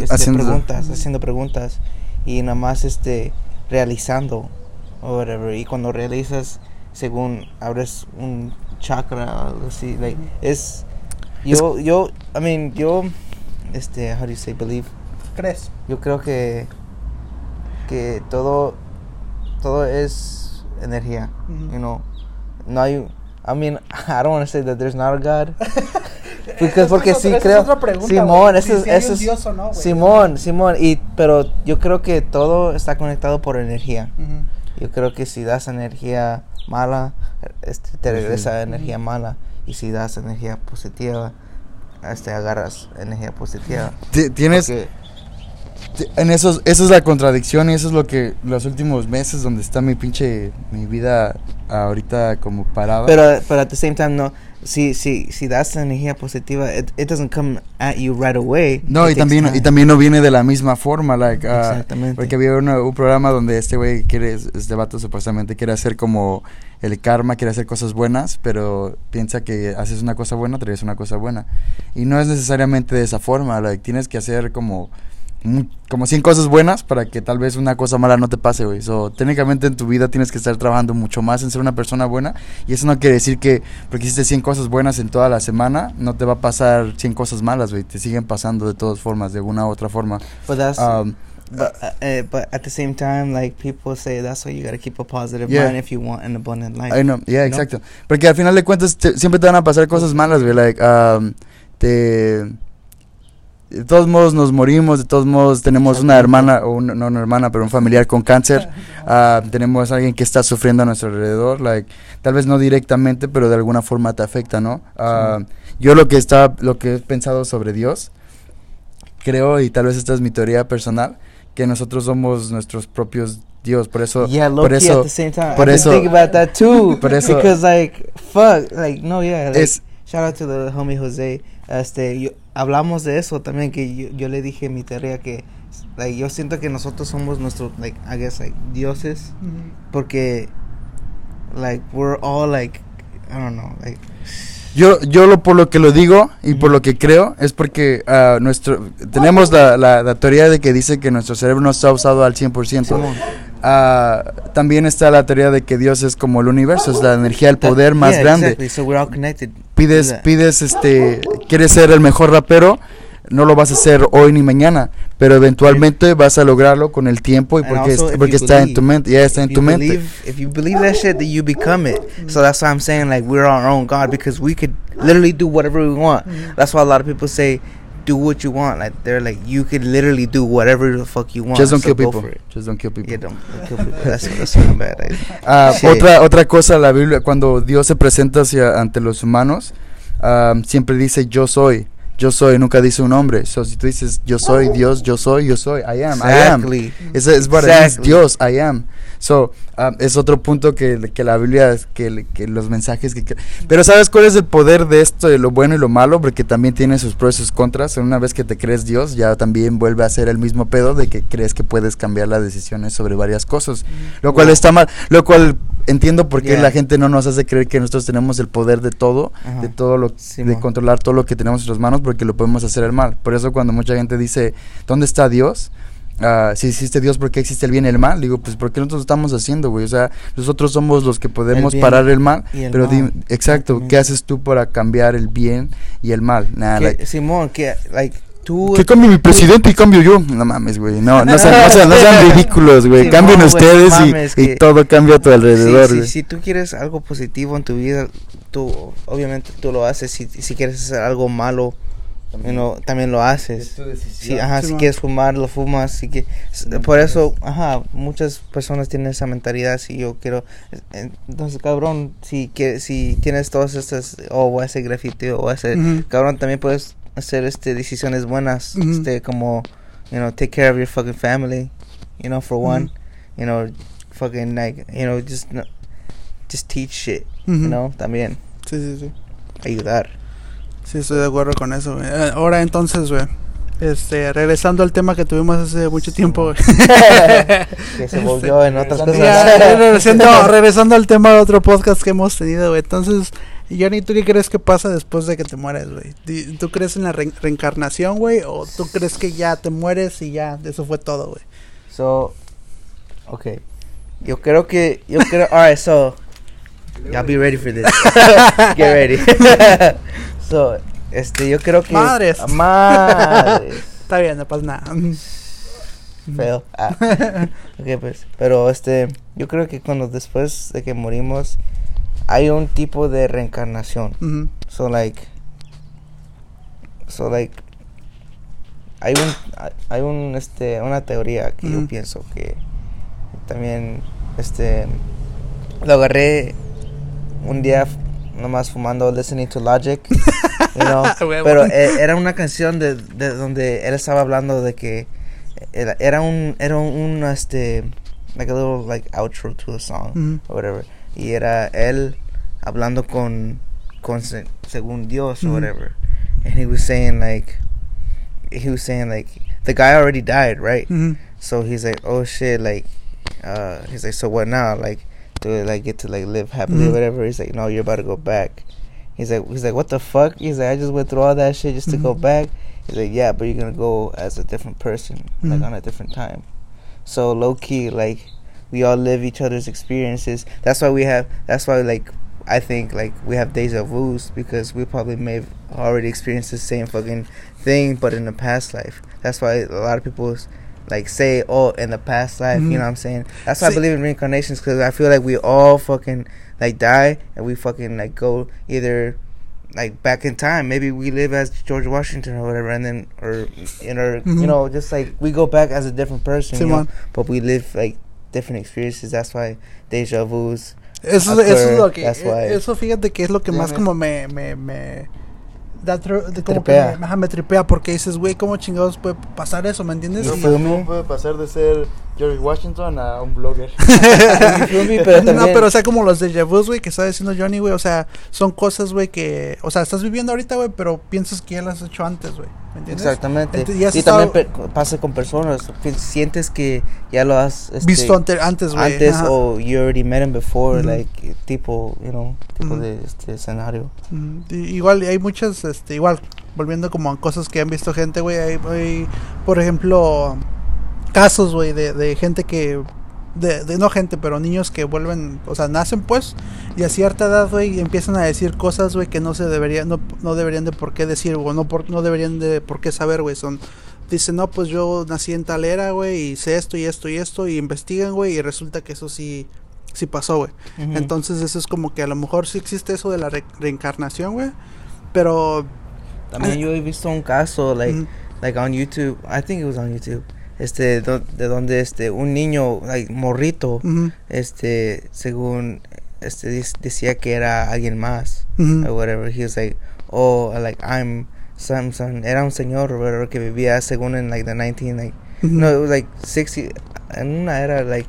S3: este,
S2: Haciendo-
S3: preguntas,
S1: Ujú.
S3: haciendo preguntas, y nomás, este, realizando, o whatever, y cuando realizas, según abres un chakra algo así, like, es, yo, yo, I mean, yo, este, how do you say, believe,
S1: ¿Crees?
S3: yo creo que, que todo, todo es energía, you know, no hay, I mean, I don't want to say that there's not a God, porque
S1: es
S3: sí
S1: otra-
S3: creo,
S1: es pregunta,
S3: Simón, eso es,
S1: Si-
S3: es,
S1: no.
S3: Simón, Simón, y, pero yo creo que todo está conectado por energía.
S1: Ujú.
S3: Yo creo que si das energía mala, este, te regresa energía mala. Y si das energía positiva, este, agarras energía positiva.
S2: Ti- Tienes,
S3: Porque-
S2: en esos, esa es la contradicción y eso es lo que los últimos meses donde está mi pinche, mi vida ahorita como parada.
S3: pero, pero at the same time, no. Si, si, si das energía positiva, it, it doesn't come at you right away.
S2: No,
S3: It
S2: y también, y
S3: time.
S2: también no viene de la misma forma, like, ah,
S3: Exactamente.
S2: porque había una- un programa donde este güey quiere, este vato supuestamente quiere hacer como el karma, quiere hacer cosas buenas, pero piensa que haces una cosa buena, traes una cosa buena. Y no es necesariamente de esa forma, like, tienes que hacer como, como 100 cosas buenas para que tal vez una cosa mala no te pase, güey. So, técnicamente en tu vida tienes que estar trabajando mucho más en ser una persona buena, y eso no quiere decir que porque hiciste 100 cosas buenas en toda la semana, no te va a pasar 100 cosas malas, güey. Te siguen pasando de todas formas, de una u otra forma.
S3: But that's,
S2: Um,
S3: but, uh, uh, but at the same time, like people say, that's why you gotta keep a positive
S2: Yeah.
S3: mind if you want an abundant life.
S2: I know, yeah, exacto. Porque al final de cuentas te- siempre te van a pasar cosas malas, güey. Like, um, te... De todos modos nos morimos, de todos modos tenemos una hermana, o un- no una hermana, pero un familiar con cáncer. Ah, tenemos a alguien que está sufriendo a nuestro alrededor, like, tal vez no directamente, pero de alguna forma te afecta, ¿no? Ah, Yo lo que está, lo que he pensado sobre Dios, creo, y tal vez esta es mi teoría personal, que nosotros somos nuestros propios Dios, por eso,
S3: yeah, low
S2: por
S3: key
S2: eso,
S3: at the same time.
S2: por
S3: I
S2: eso-
S3: thinking about that too.
S2: por eso-
S3: because like fuck, like no, yeah. Like,
S2: Es-
S3: shout out to the homie Jose. Este, yo, hablamos de eso también que yo, yo le dije mi teoría que like yo siento que nosotros somos nuestros like I guess like dioses
S1: Ujú.
S3: porque like we're all like I don't know like
S2: Yo, yo lo, por lo que lo digo y por lo que creo es porque ah, nuestro tenemos la, la, la teoría de que dice que nuestro cerebro no está usado al 100%.
S3: Simón.
S2: Ah, también está la teoría de que Dios es como el universo, es la energía, el poder más grande. Pides, pides, este, quieres ser el mejor rapero, no lo vas a hacer hoy ni mañana, pero eventualmente vas a lograrlo con el tiempo y porque,
S3: also,
S2: es- porque está en tu
S3: believe-
S2: mente, ya está en tu
S3: you
S2: mente.
S3: believe, if you believe that shit, then you become it. So that's why I'm saying like we're our own God because we could literally do whatever we want. That's why a lot of people say, "Do what you want." Like they're like, you could literally do whatever the fuck you want.
S2: Just don't
S3: so
S2: kill people. Just don't kill people.
S3: Yeah, don't, don't kill people. That's that's bad. Like,
S2: Ah,
S3: Shit.
S2: otra, otra cosa, la Biblia, cuando Dios se presenta hacia, ante los humanos, ah, siempre dice yo soy, yo soy, nunca dice un nombre. So, si tú dices yo soy Dios, yo soy, yo soy, I am, I am. es
S3: Exactly.
S2: Dios, I am. So, ah, es otro punto que, que la Biblia, que, que los mensajes que, que- Pero ¿sabes cuál es el poder de esto, de lo bueno y lo malo? Porque también tiene sus pros y sus contras. Una vez que te crees Dios, ya también vuelve a ser el mismo pedo de que crees que puedes cambiar las decisiones sobre varias cosas. Lo cual está mal, lo cual entiendo por qué
S3: Yeah.
S2: la gente no nos hace creer que nosotros tenemos el poder de todo,
S3: Ajá.
S2: de todo lo,
S3: Sí,
S2: de controlar todo lo que tenemos en nuestras manos porque lo podemos hacer el mal. Por eso cuando mucha gente dice, ¿dónde está Dios? Ah, si existe Dios, ¿por qué existe el bien y el mal? Digo, pues porque nosotros estamos haciendo, güey. O sea, nosotros somos los que podemos parar el mal.
S3: el
S2: pero
S3: mal.
S2: exacto, ¿qué haces tú para cambiar el bien y el mal? Nada, like,
S3: Simón, que like tú
S2: que cambie mi presidente y cambio yo. No mames, güey. No, no sean, no sean, no sean ridículos, güey.
S3: Sí,
S2: Cambien
S3: no, no
S2: ustedes y-
S3: mames,
S2: y,
S3: que-
S2: todo cambia a tu alrededor,
S3: Sí, sí, si tú quieres algo positivo en tu vida, tú obviamente tú lo haces. Si, si quieres hacer algo malo, you know, también lo haces. Sí, ajá,
S1: Sí,
S3: si
S1: man.
S3: quieres fumar, lo fumas. Si que,
S2: No
S3: por eso, ajá, muchas personas tienen esa mentalidad. Si yo quiero, entonces, cabrón, si que, si tienes todas estas, o voy a hacer graffiti, o voy a hacer,
S1: Ujú.
S3: cabrón, también puedes hacer este decisiones buenas, este, como, you know, take care of your fucking family, you know, for one, you know, fucking like, you know, just, just teach shit, you know, también
S1: Sí, sí, sí.
S3: ayudar.
S1: Sí, estoy de acuerdo con eso, güey. Eh, Ahora entonces, güey. Este, regresando al tema que tuvimos hace mucho tiempo,
S3: que se volvió en otras
S2: regresando
S3: cosas.
S1: Ya, regresando, regresando al tema de otro podcast que hemos tenido, güey. Entonces, Johnny, ¿tú qué crees que pasa después de que te mueres, güey? ¿Tú crees en la re- reencarnación, güey? ¿O tú crees que ya te mueres y ya, eso fue todo, güey?
S3: So, okay. Yo creo que, yo creo, alright, so, y'all be ready for this. Get ready. so, este, yo creo que.
S1: Madres.
S3: Madres.
S1: Está bien, no pasa nada.
S3: Feo. Ah. Ok, pues, pero este, yo creo que cuando después de que morimos, hay un tipo de reencarnación. So, like, so, like, hay un, hay un, este, una teoría que yo pienso que también, este, lo agarré un día nomás fumando, listening to Logic, you know, pero eh, era una canción de, de donde él estaba hablando de que era, un, era un, este, like a little, like, outro to a song,
S1: Ujú.
S3: or whatever, y era él hablando con, con según Dios or whatever, and he was saying like, he was saying like, the guy already died, right?
S1: Ujú.
S3: So he's like, oh shit, like, uh, he's like, so what now? Like, do I like get to like live happily
S1: Mhm.
S3: or whatever? He's like, no, you're about to go back. He's like, he's like, what the fuck? He's like, I just went through all that shit just to go back. He's like, yeah, but you're gonna go as a different person, like on a different time. So low key, like, we all live each other's experiences. That's why we have. That's why like. I think like we have deja vu's because we probably may have already experienced the same fucking thing, but in the past life. That's why a lot of people like say, "Oh, in the past life,"
S1: Mhm.
S3: you know what I'm saying? That's why I believe in reincarnations because I feel like we all fucking like die and we fucking like go either like back in time. Maybe we live as George Washington or whatever, and then or in our
S1: Mhm.
S3: you know just like we go back as a different person, you know, but we live like different experiences. That's why deja vu's.
S1: Eso,
S3: occur,
S1: eso es lo que.
S3: that's why.
S1: Eso fíjate que es lo que más como me. me, me da de- como que
S3: Tripea.
S1: me, tripea porque dices, güey, ¿cómo chingados puede pasar eso? ¿Me entiendes?
S3: Fui- ¿Cómo
S2: puede pasar de ser George Washington a un blogger?
S3: Pero
S1: no, pero o sea, como los déjà vus, güey, que está diciendo Johnny, güey, o sea, son cosas, güey, que, o sea, estás viviendo ahorita, güey, pero piensas que ya las has hecho antes, güey, ¿me entiendes?
S3: Exactamente.
S1: Entonces,
S3: y también pasa con personas. Sientes que ya lo has este,
S1: Visto ante- antes, güey.
S3: antes
S1: ajá.
S3: o you already met him before, like tipo, you know, tipo de este escenario.
S1: Mm, y- igual, hay muchas, este, igual, volviendo como a cosas que han visto gente, güey, hay, hay, por ejemplo, casos, güey, de, de gente que de, de no gente, pero niños que vuelven, o sea, nacen pues y a cierta edad, güey, empiezan a decir cosas, güey, que no se deberían, no, no deberían de por qué decir, o no, por, no deberían de por qué saber, güey, son dicen, no, pues yo nací en tal era, güey, y sé esto y esto y esto, y investigan, güey, y resulta que eso sí, sí pasó, güey. Entonces eso es como que a lo mejor sí existe eso de la re- reencarnación, güey, pero...
S3: También yo he visto un caso, like, like on YouTube, I think it was on YouTube, este, do- de donde, este, un niño, like, morrito,
S1: ujú,
S3: este, según, este, decía que era alguien más,
S1: ujú,
S3: or whatever, he was like, oh, like, I'm some, era un señor, or whatever, que vivía según en, like, the 19, like,
S1: ujú.
S3: no, it was like 60, en una era, like,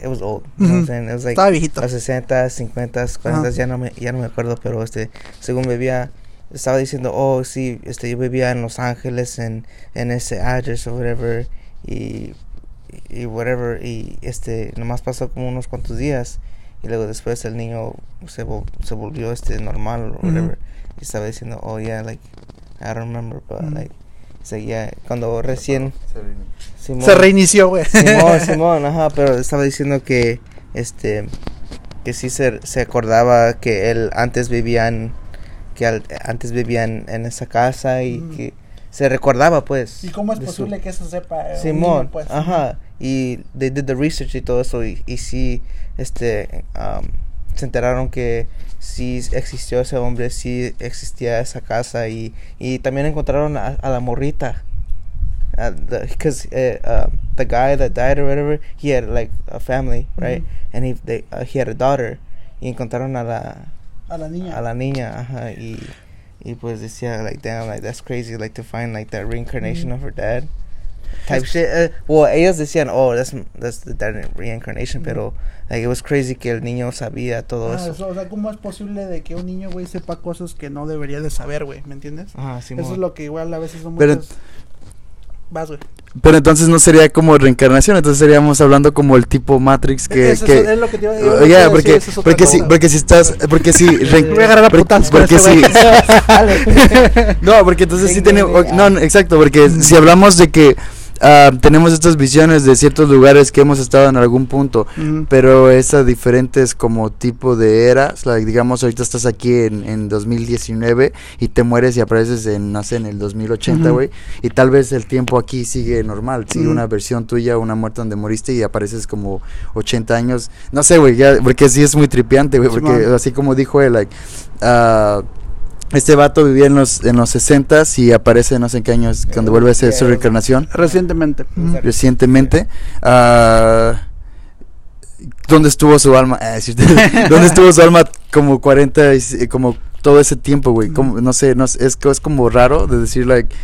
S3: it was old, you know what I'm saying, it was like,
S1: Estaba viejito.
S3: los 60, 50, 40,
S1: Ajá.
S3: ya no me ya no me acuerdo, pero este según vivía estaba diciendo, "Oh, sí, este yo vivía en Los Ángeles en en ese address o whatever y y whatever y este nomás pasó como unos cuantos días y luego después el niño se vol- se volvió este normal o whatever y estaba diciendo, "Oh, yeah, like I don't remember, but like so, yeah, cuando recién Simón-
S1: Se reinició, güey.
S3: Simón, Simón, ajá, pero estaba diciendo que este que sí se, se acordaba que él antes vivía en que al- antes vivía en, esa casa y
S1: Mm.
S3: que se recordaba pues
S1: ¿Y cómo es
S3: su-
S1: posible que eso sepa? eh,
S3: Simón,
S1: pues?
S3: ajá, y they did the research y todo eso y, y sí este um, se enteraron que sí existió ese hombre, sí existía esa casa y, y también encontraron a, a la morrita. Because uh, uh, the guy that died or whatever, he had like a family, right? And he, they, uh, he had a daughter. Y encontraron a la,
S1: A la niña.
S3: a la niña, ajá, y, y pues decía, like, damn, like, that's crazy, like, to find, like, that reincarnation
S1: Mm.
S3: of her dad. Type shit. Uh, well, ellos decían, oh, that's, that's the dad reincarnation,
S1: Mm.
S3: pero, like, it was crazy que el niño sabía todo
S1: Ah,
S3: eso.
S1: eso, o sea, ¿cómo es posible de que un niño, güey, sepa cosas que no debería de saber, güey? ¿Me entiendes?
S3: Ajá, sí,
S1: Eso es lo que igual a veces son
S2: Pero-
S1: muchas... Vas, güey.
S2: Pero entonces no sería como reencarnación, entonces seríamos hablando como el tipo Matrix que...
S1: Eso
S2: que
S1: es lo que te iba yo
S2: Oh,
S1: lo que
S2: ya,
S1: iba a decir,
S2: porque,
S1: eso es otra
S2: porque, si,
S1: cosa.
S2: porque si estás, porque si, re-
S1: Voy a agarrar a
S2: porque- porque
S1: este
S2: si, no, porque entonces sí tenemos, no, exacto, porque si hablamos de que ah, tenemos estas visiones de ciertos lugares que hemos estado en algún punto, pero es a diferentes como tipo de eras, like, digamos ahorita estás aquí en, en 2019 y te mueres y apareces en, no sé, en el 2080,
S1: Ujú.
S2: güey, y tal vez el tiempo aquí sigue normal, sigue una versión tuya, una muerte donde moriste y apareces como 80 años, no sé, güey, porque sí es muy tripiante, güey, porque así como dijo él, like, ah, este vato vivía en los, en los 60 y aparece no sé en qué años cuando vuelve a hacer su
S3: Yeah.
S2: reencarnación
S1: Recientemente.
S2: Recientemente. ah, ¿Dónde estuvo su alma? Ah. ¿Dónde estuvo su alma como 40, y s- como todo ese tiempo, güey? Como- No sé, no sé, es, es como raro de decir, like,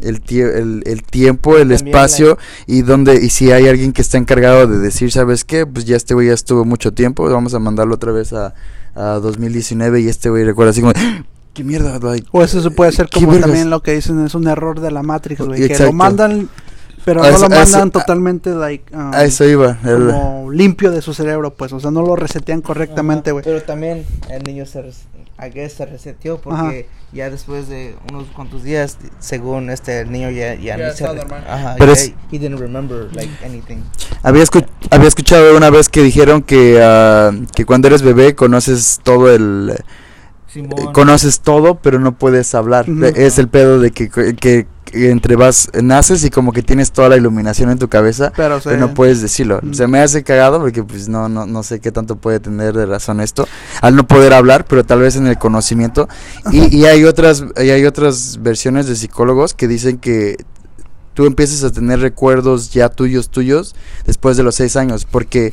S2: el, tie- el, el tiempo, el
S3: También,
S2: espacio y donde y si hay alguien que está encargado de decir, ¿sabes qué? Pues ya este güey ya estuvo mucho tiempo, vamos a mandarlo otra vez a, a 2019 y este güey recuerda así como, "¡Ah! ¿Qué mierda? Like,
S1: O eso se puede ser
S2: ¿Qué
S1: como
S2: vergas?
S1: también lo que dicen es un error de la Matrix, güey. Que lo mandan, pero
S2: A
S1: no
S2: eso-
S1: lo
S2: eso-
S1: mandan
S2: a-
S1: totalmente, like, um,
S2: a eso iba. el-
S1: como limpio de su cerebro, pues. O sea, no lo resetean correctamente, güey.
S3: Pero también el niño se, guess, se reseteó porque ya después de unos cuantos días, según este, el niño ya, ni se. Ajá,
S2: Pero
S3: ya
S2: es-
S3: he didn't remember, like, anything.
S2: Había, escu- había escuchado una vez que dijeron que, ah, que cuando eres bebé conoces todo el... eh,
S3: Simón.
S2: conoces todo, pero no puedes hablar. Es el pedo de que, que, que entre vas, naces y como que tienes toda la iluminación en tu cabeza,
S1: Pero,
S2: no puedes decirlo. Se me hace cagado porque pues no, no, no sé qué tanto puede tener de razón esto, al no poder hablar, pero tal vez en el conocimiento. Y, y hay otras, y hay otras versiones de psicólogos que dicen que tú empiezas a tener recuerdos ya tuyos, tuyos, después de los seis años, porque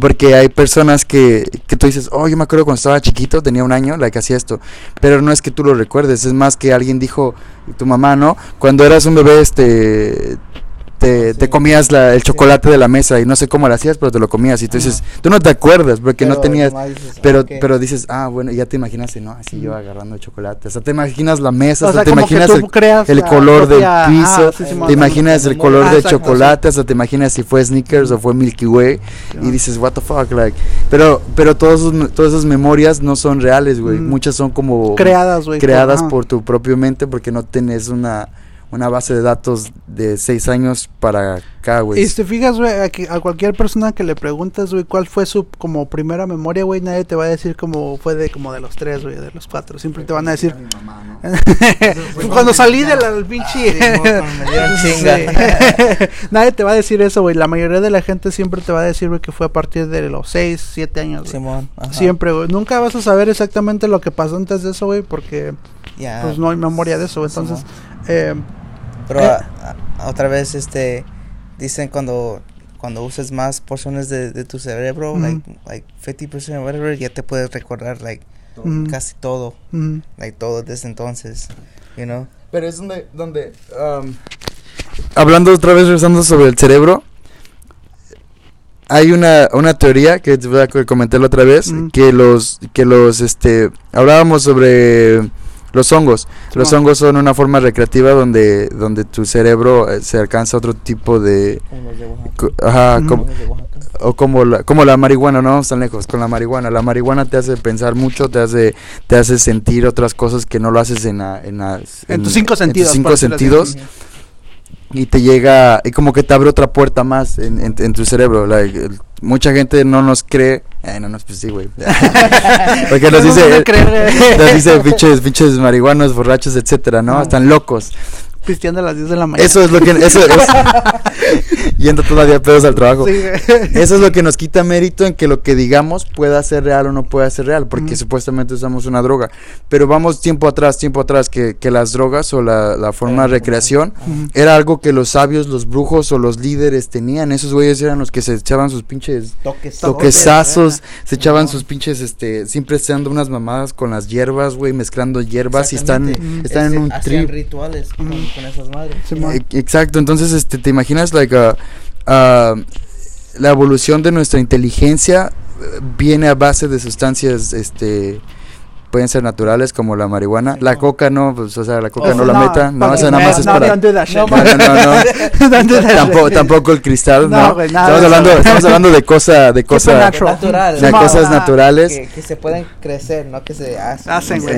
S2: porque hay personas que, que tú dices, oh, yo me acuerdo cuando estaba chiquito, tenía un año, la que hacía esto. Pero no es que tú lo recuerdes, es más que alguien dijo, tu mamá, ¿no? Cuando eras un bebé, este, te,
S3: Sí.
S2: te comías la- el chocolate de la mesa y no sé cómo lo hacías, pero te lo comías. Y tú dices, tú no te acuerdas porque no tenías...
S3: dices,
S2: Pero,
S3: ok.
S2: pero dices, ah, bueno, ya te imaginaste, ¿no? Así yo agarrando chocolate. O sea, te imaginas la mesa,
S1: o
S2: o sea, te imaginas el, el color del
S1: propia-
S2: piso,
S1: ah, sí,
S2: te imaginas el
S3: Ah,
S2: color de
S1: exacto, sí.
S2: chocolate, o sea, te imaginas si fue Snickers o fue Milky Way y dices, what the fuck, like, pero, pero todos todas esas memorias no son reales, güey,
S1: Mm.
S2: muchas son como
S1: creadas, güey.
S2: creadas
S1: ajá.
S2: por tu propio mente porque no tienes una, una base de datos de seis años para acá, güey.
S1: Y si te fijas, güey, a, a cualquier persona que le preguntas, güey, cuál fue su como primera memoria, güey, nadie te va a decir como fue de como de los tres, güey, de los cuatro. Siempre te van a decir cuando salí del pinche
S3: Ah, sí.
S1: Sí. nadie te va a decir eso, güey. La mayoría de la gente siempre te va a decir, güey, que fue a partir de los seis, siete años. güey.
S3: Simón. ajá.
S1: Siempre, güey. Nunca vas a saber exactamente lo que pasó antes de eso, güey, porque
S3: Ya.
S1: pues no hay memoria de eso. güey. Entonces,
S3: Simón.
S1: eh,
S3: Pero
S1: Eh.
S3: a- a- otra vez, este, dicen cuando cuando uses más porciones de, de tu cerebro,
S1: Ujú.
S3: like, like 50% or whatever, ya te puedes recordar, like,
S1: mm,
S3: casi todo,
S1: mm,
S3: like, todo desde entonces, you know?
S2: Pero es donde, donde um, hablando otra vez, regresando sobre el cerebro, hay una, una teoría que te voy a co- comentar otra vez, que los, que los, este, hablábamos sobre los hongos. Los hongos son una forma recreativa donde, donde tu cerebro eh, se alcanza otro tipo de,
S3: Como de
S2: ajá, como- o como la, como la marihuana, no vamos tan lejos, con la marihuana. La marihuana te hace pensar mucho, te hace, te hace sentir otras cosas que no lo haces en, la- en, las-
S1: En tus cinco
S2: en tus
S1: sentidos,
S2: cinco sentidos y te llega, y como que te abre otra puerta más en, en- en tu cerebro. like, el- mucha gente no nos cree, eh, no, no, pues sí, güey. Porque nos
S1: No
S2: dice, nos dice pinches, pinches marihuanos, borrachos, etcétera, ¿no?
S1: No.
S2: Están locos.
S1: Pisteando a las 10 de la mañana.
S2: Eso es lo que, eso es, yendo todavía pedos al trabajo.
S1: Sí.
S2: Eso es lo que nos quita mérito en que lo que digamos pueda ser real o no pueda ser real, porque supuestamente usamos una droga. Pero vamos tiempo atrás, tiempo atrás, que, que las drogas o la, la forma de recreación era algo que los sabios, los brujos o los líderes tenían. Esos güeyes eran los que se echaban sus pinches
S3: Toques.
S2: toquesazos, se echaban sus pinches, este, siempre echando unas mamadas con las hierbas, güey, mezclando hierbas y están, están en un
S3: hacían
S2: trip.
S3: rituales. Con esas madres.
S2: E- Exacto, entonces este te imaginas like la evolución de nuestra inteligencia eh, viene a base de sustancias este pueden ser naturales como la marihuana, la coca no, pues o sea, la coca
S1: Oh,
S2: no la meta, no, nada más es
S1: no,
S2: para.
S3: No,
S2: no, tampoco, el cristal,
S1: No, nada
S2: estamos hablando, estamos hablando de cosa, de cosa.
S3: Natural.
S2: de cosas
S1: Ah,
S2: naturales.
S3: Que, que se pueden crecer, no que se hacen.
S1: Hacen, güey,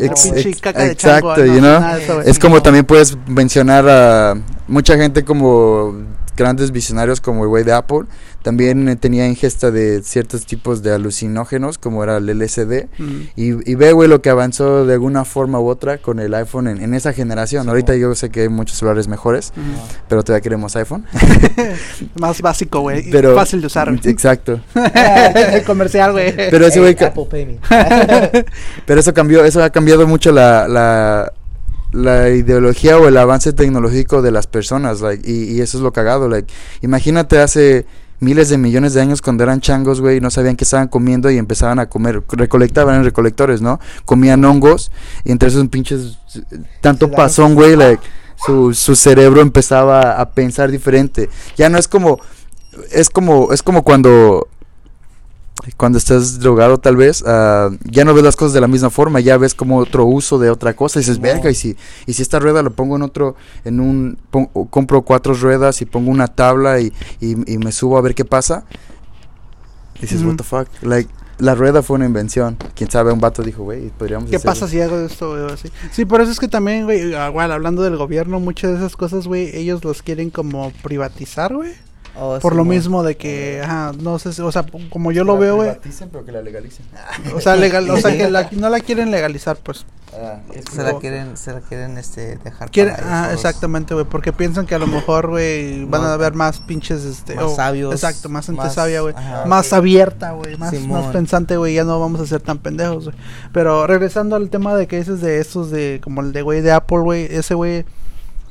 S2: ex- ex- exacto, you know? Es como también puedes mencionar a mucha gente como grandes visionarios como el güey de Apple. También eh, tenía ingesta de ciertos tipos de alucinógenos como era el LSD.
S1: Mm.
S2: Y, y ve, güey, lo que avanzó de alguna forma u otra con el iPhone en, en esa generación. Ahorita yo sé que hay muchos celulares mejores,
S1: Mm.
S2: pero todavía queremos iPhone.
S1: Más básico, güey. Fácil de usar.
S2: Exacto.
S1: El comercial, güey.
S2: Ese. Pero eso cambió, eso ha cambiado mucho la, la, la ideología o el avance tecnológico de las personas, like, y, y eso es lo cagado, like, imagínate hace miles de millones de años cuando eran changos, güey, no sabían qué estaban comiendo y empezaban a comer, recolectaban en recolectores, ¿no? Comían hongos y entre esos pinches, tanto pasón, güey, like, su, su cerebro empezaba a pensar diferente. Ya no es como, es como, es como cuando cuando estás drogado tal vez, ah, ya no ves las cosas de la misma forma, ya ves como otro uso de otra cosa y dices, verga, y si, y si esta rueda lo pongo en otro, en un, pon- compro cuatro ruedas y pongo una tabla y, y, y me subo a ver qué pasa, y dices, what the fuck, like, la rueda fue una invención, quién sabe, un vato dijo, güey, podríamos
S1: ¿Qué
S2: hacerlo".
S1: pasa si hago esto, güey? así? Sí, por eso es que también, güey, ah, igual, hablando del gobierno, muchas de esas cosas, güey, ellos los quieren como privatizar, güey.
S3: Oh,
S1: Por lo mismo de que, ajá, no sé, si- o sea, como yo lo veo, güey.
S2: privaticen, pero que la legalicen.
S1: O sea, legal, o sea, que la- no la quieren legalizar, pues.
S2: Ah, es
S3: Se la quieren, se la quieren este, dejar
S1: Quieren,
S3: para
S1: ah, exactamente, güey, porque piensan que a lo mejor, güey, van a haber más pinches, este,
S3: más sabios,
S1: Exacto, más gente
S3: más-
S1: sabia, güey, más abierta, güey, más,
S3: Simón.
S1: más pensante, güey, ya no vamos a ser tan pendejos, güey. Pero regresando al tema de que dices de estos de, como el de güey de Apple, güey, ese güey,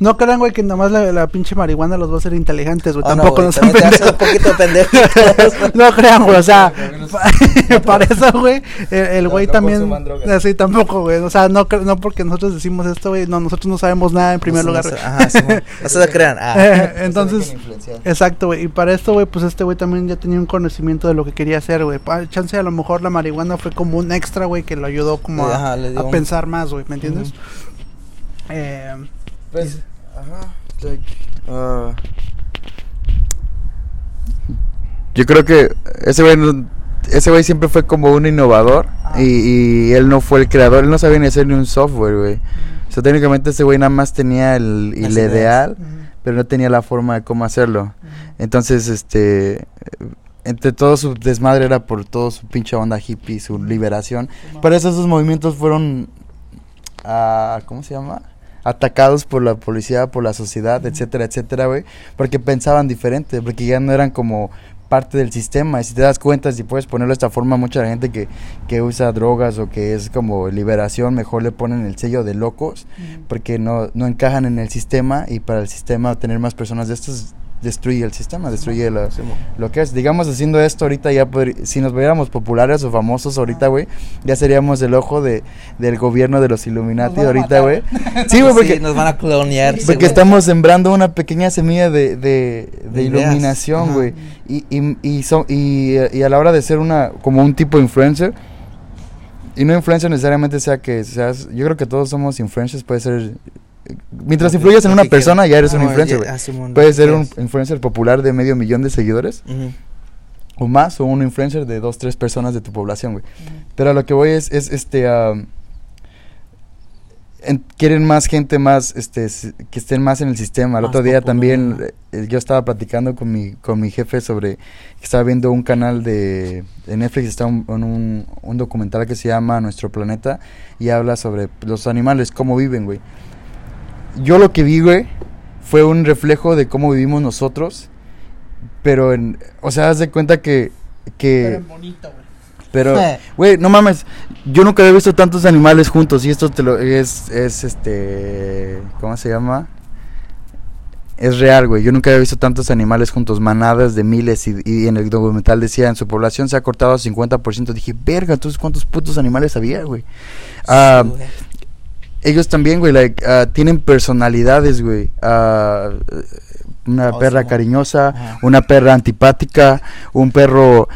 S1: no crean, güey, que nada más la, la pinche marihuana los va a hacer inteligentes, güey,
S3: Oh, no,
S1: tampoco no son
S3: también te hace un
S1: pendejos.
S3: poquito pendejo.
S1: No crean, güey, o sea, pa- para eso, güey, el- el
S2: No,
S1: güey
S2: no
S1: también, así tampoco, güey, o sea, no, no porque nosotros decimos esto, güey, no, nosotros no sabemos nada en primer
S3: No
S1: lugar.
S3: Ajá, Simón. No se lo crean. Ah.
S1: Eh, Entonces, exacto, güey, y para esto, güey, pues este güey también ya tenía un conocimiento de lo que quería hacer, güey, chance a lo mejor la marihuana fue como un extra, güey, que lo ayudó como a,
S3: Ajá, le dio
S1: a
S3: un-
S1: pensar más, güey, ¿me entiendes? Eh,
S2: Pues, ajá, like, ah, yo creo que ese güey, ese güey siempre fue como un innovador
S1: Ah.
S2: y, y él no fue el creador, él no sabía ni hacer ni un software, güey. O sea, técnicamente ese güey nada más tenía el, el ideal,
S1: Ujú.
S2: pero no tenía la forma de cómo hacerlo. Entonces, este, entre todo su desmadre era por todo su pinche onda hippie, su liberación. Por eso esos movimientos fueron, ah, ¿cómo se llama? Atacados por la policía, por la sociedad, etcétera, etcétera, güey. Porque pensaban diferente, porque ya no eran como parte del sistema. Y si te das cuenta, si puedes ponerlo de esta forma, mucha gente que, que usa drogas o que es como liberación, mejor le ponen el sello de locos porque no, no encajan en el sistema y para el sistema tener más personas de estos destruye el sistema, destruye la- lo que es. Digamos, haciendo esto ahorita ya, podri- si nos viéramos populares o famosos ahorita, güey, ya seríamos el ojo de, del gobierno de los Illuminati ahorita, güey. Sí, güey,
S3: Sí,
S2: porque,
S3: nos van a clonear.
S2: porque estamos sembrando una pequeña semilla de, de, iluminación, güey. Y, y, y, son- y, y a la hora de ser una, como un tipo influencer, y no influencer necesariamente sea que seas, yo creo que todos somos influencers, puede ser, mientras influyes en una persona ya eres
S3: Ah,
S2: un
S3: bueno,
S2: influencer, güey.
S3: ah,
S2: Puedes ser un influencer popular de medio millón de seguidores o más, o un influencer de dos, tres personas de tu población, güey. Pero a lo que voy es, es este, en- quieren más gente más, este, que estén más en el sistema. El
S3: Más
S2: otro día
S3: popular.
S2: también eh, yo estaba platicando con mi, con mi jefe sobre, que estaba viendo un canal de, de Netflix, está un, un documental que se llama Nuestro Planeta y habla sobre los animales, cómo viven, güey. Yo lo que vi, güey, fue un reflejo de cómo vivimos nosotros, pero en, o sea, haz de cuenta que, que
S1: Pero en bonito, güey.
S2: pero, güey, no mames, yo nunca había visto tantos animales juntos y esto te lo es, es este, ¿cómo se llama? Es real, güey. Yo nunca había visto tantos animales juntos, manadas de miles. Y, y en el documental decía, en su población se ha cortado 50%. Dije, verga, entonces cuántos putos animales había, güey. Ah,
S3: Sí, güey.
S2: Ellos también, güey, like, ah, tienen personalidades, güey. Ah, una
S3: Oh,
S2: perra cariñosa,
S3: Ajá.
S2: una perra antipática, un perro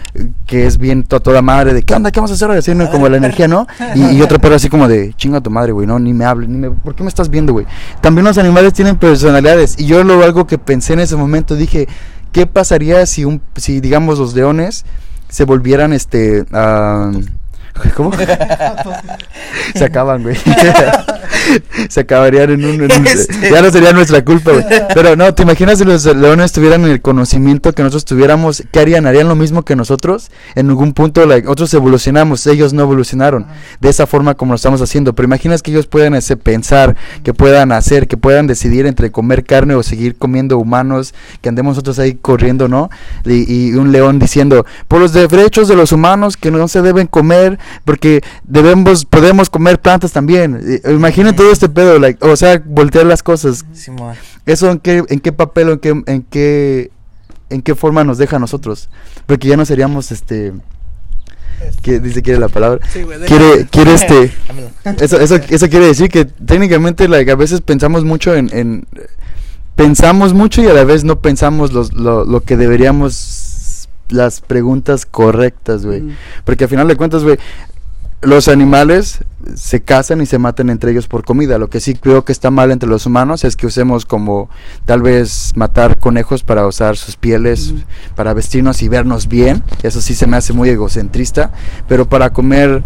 S2: que es bien to- toda madre de ¿qué onda? ¿Qué vamos a hacer? Así, ¿no? Como la energía, ¿no? Y, y otro perro así como de chinga tu madre, güey, no, ni me hables, ni me, ¿por qué me estás viendo, güey? También los animales tienen personalidades y yo lo algo que pensé en ese momento dije, ¿qué pasaría si un, si digamos los leones se volvieran este, ah, ¿cómo? se acaban, güey. se acabarían en un... en un-
S3: Este.
S2: Ya no sería nuestra culpa, güey. Pero no, ¿te imaginas si los leones tuvieran el conocimiento que nosotros tuviéramos? ¿Qué harían? ¿Harían lo mismo que nosotros? En algún punto, like, otros evolucionamos, ellos no evolucionaron. De esa forma como lo estamos haciendo. Pero imaginas que ellos puedan ese, pensar, que puedan hacer, que puedan decidir entre comer carne o seguir comiendo humanos, que andemos nosotros ahí corriendo, ¿no? Y, y un león diciendo, por los derechos de los humanos que no se deben comer, porque debemos, podemos comer plantas también. Eh, Imaginen todo este pedo, like, o sea, voltear las cosas. ¿Eso en qué, en qué papel o en qué, en qué, en qué forma nos deja a nosotros? Porque ya no seríamos, este, ¿qué dice quiere la palabra?
S1: Sí, güey.
S2: Quiere, quiere este, eso, eso, eso quiere decir que técnicamente like, a veces pensamos mucho en, en- pensamos mucho y a la vez no pensamos los, lo, lo que deberíamos las preguntas correctas, güey.
S1: Mm.
S2: Porque al final de cuentas, güey, los animales se casan y se matan entre ellos por comida. Lo que sí creo que está mal entre los humanos es que usemos como tal vez matar conejos para usar sus pieles,
S1: Mm.
S2: para vestirnos y vernos bien. Eso sí se me hace muy egocentrista. Pero para comer,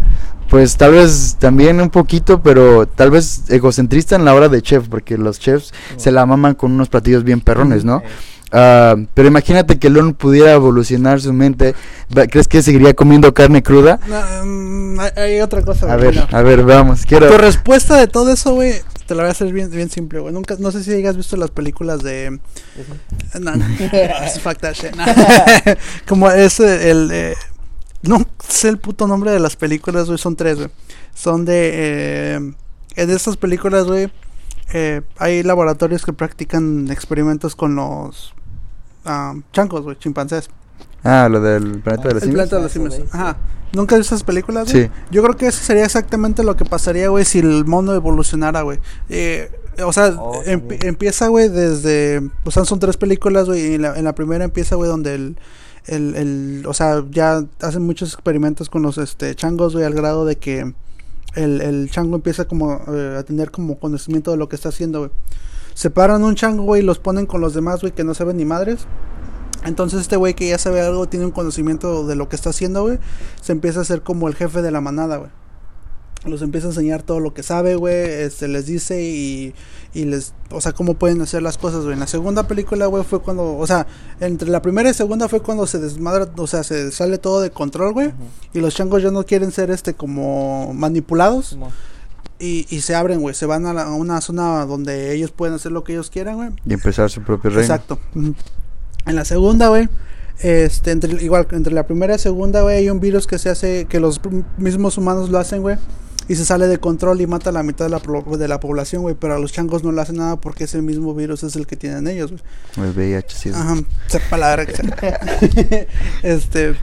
S2: pues tal vez también un poquito, pero tal vez egocentrista en la hora de chef, porque los chefs se la maman con unos platillos bien perrones, ¿no?
S3: Eh,
S2: Ah, pero imagínate que el león pudiera evolucionar su mente. ¿Crees que seguiría comiendo carne cruda?
S1: No, mm, hay, otra cosa,
S2: A ver,
S1: no.
S2: a ver, vamos. Quiero.
S1: Tu respuesta de todo eso, güey, te la voy a hacer bien, bien simple, güey. Nunca, no sé si hayas visto las películas de... No, no, fuck that shit. no. Como es eh, el... eh, no sé el puto nombre de las películas, güey. Son tres, güey. Son de... Eh, en estas películas, güey, eh, hay laboratorios que practican experimentos con los... ah, chancos, güey, chimpancés.
S2: Ah, lo del planeta de los
S1: El
S2: simios.
S1: planeta de los
S3: Eso,
S1: simios. Ajá. ¿Nunca has visto esas películas? güey?
S2: Sí.
S1: Yo creo que eso sería exactamente lo que pasaría, güey, si el mono evolucionara, güey. Eh, o sea,
S3: Oh,
S1: em-
S3: también.
S1: empieza, güey, desde... O sea, son tres películas, güey, y en la, en la primera empieza, güey, donde el, el, el... O sea, ya hacen muchos experimentos con los este, changos, güey, al grado de que el, el chango empieza como eh, a tener como conocimiento de lo que está haciendo, güey. Separan un chango, güey, y los ponen con los demás, güey, que no saben ni madres. Entonces este güey que ya sabe algo, tiene un conocimiento de lo que está haciendo, güey, se empieza a hacer como el jefe de la manada, güey. los empieza a enseñar todo lo que sabe, güey, este, les dice y, y les, o sea, cómo pueden hacer las cosas, güey. En la segunda película, güey, fue cuando, o sea, entre la primera y segunda fue cuando se desmadra, o sea, se sale todo de control, güey, y los changos ya no quieren ser, este, como manipulados. Y, y se abren, güey. Se van a, la- a una zona donde ellos pueden hacer lo que ellos quieran, güey.
S2: Y empezar su propio reino.
S1: Exacto. En la segunda, güey. Este, entre, igual, entre la primera y segunda, güey, hay un virus que se hace, que los mismos humanos lo hacen, güey. Y se sale de control y mata a la mitad de la, de la población, güey. Pero a los changos no le hacen nada porque ese mismo virus es el que tienen ellos, güey.
S2: El VIH, sí.
S1: Ajá, sepa la este.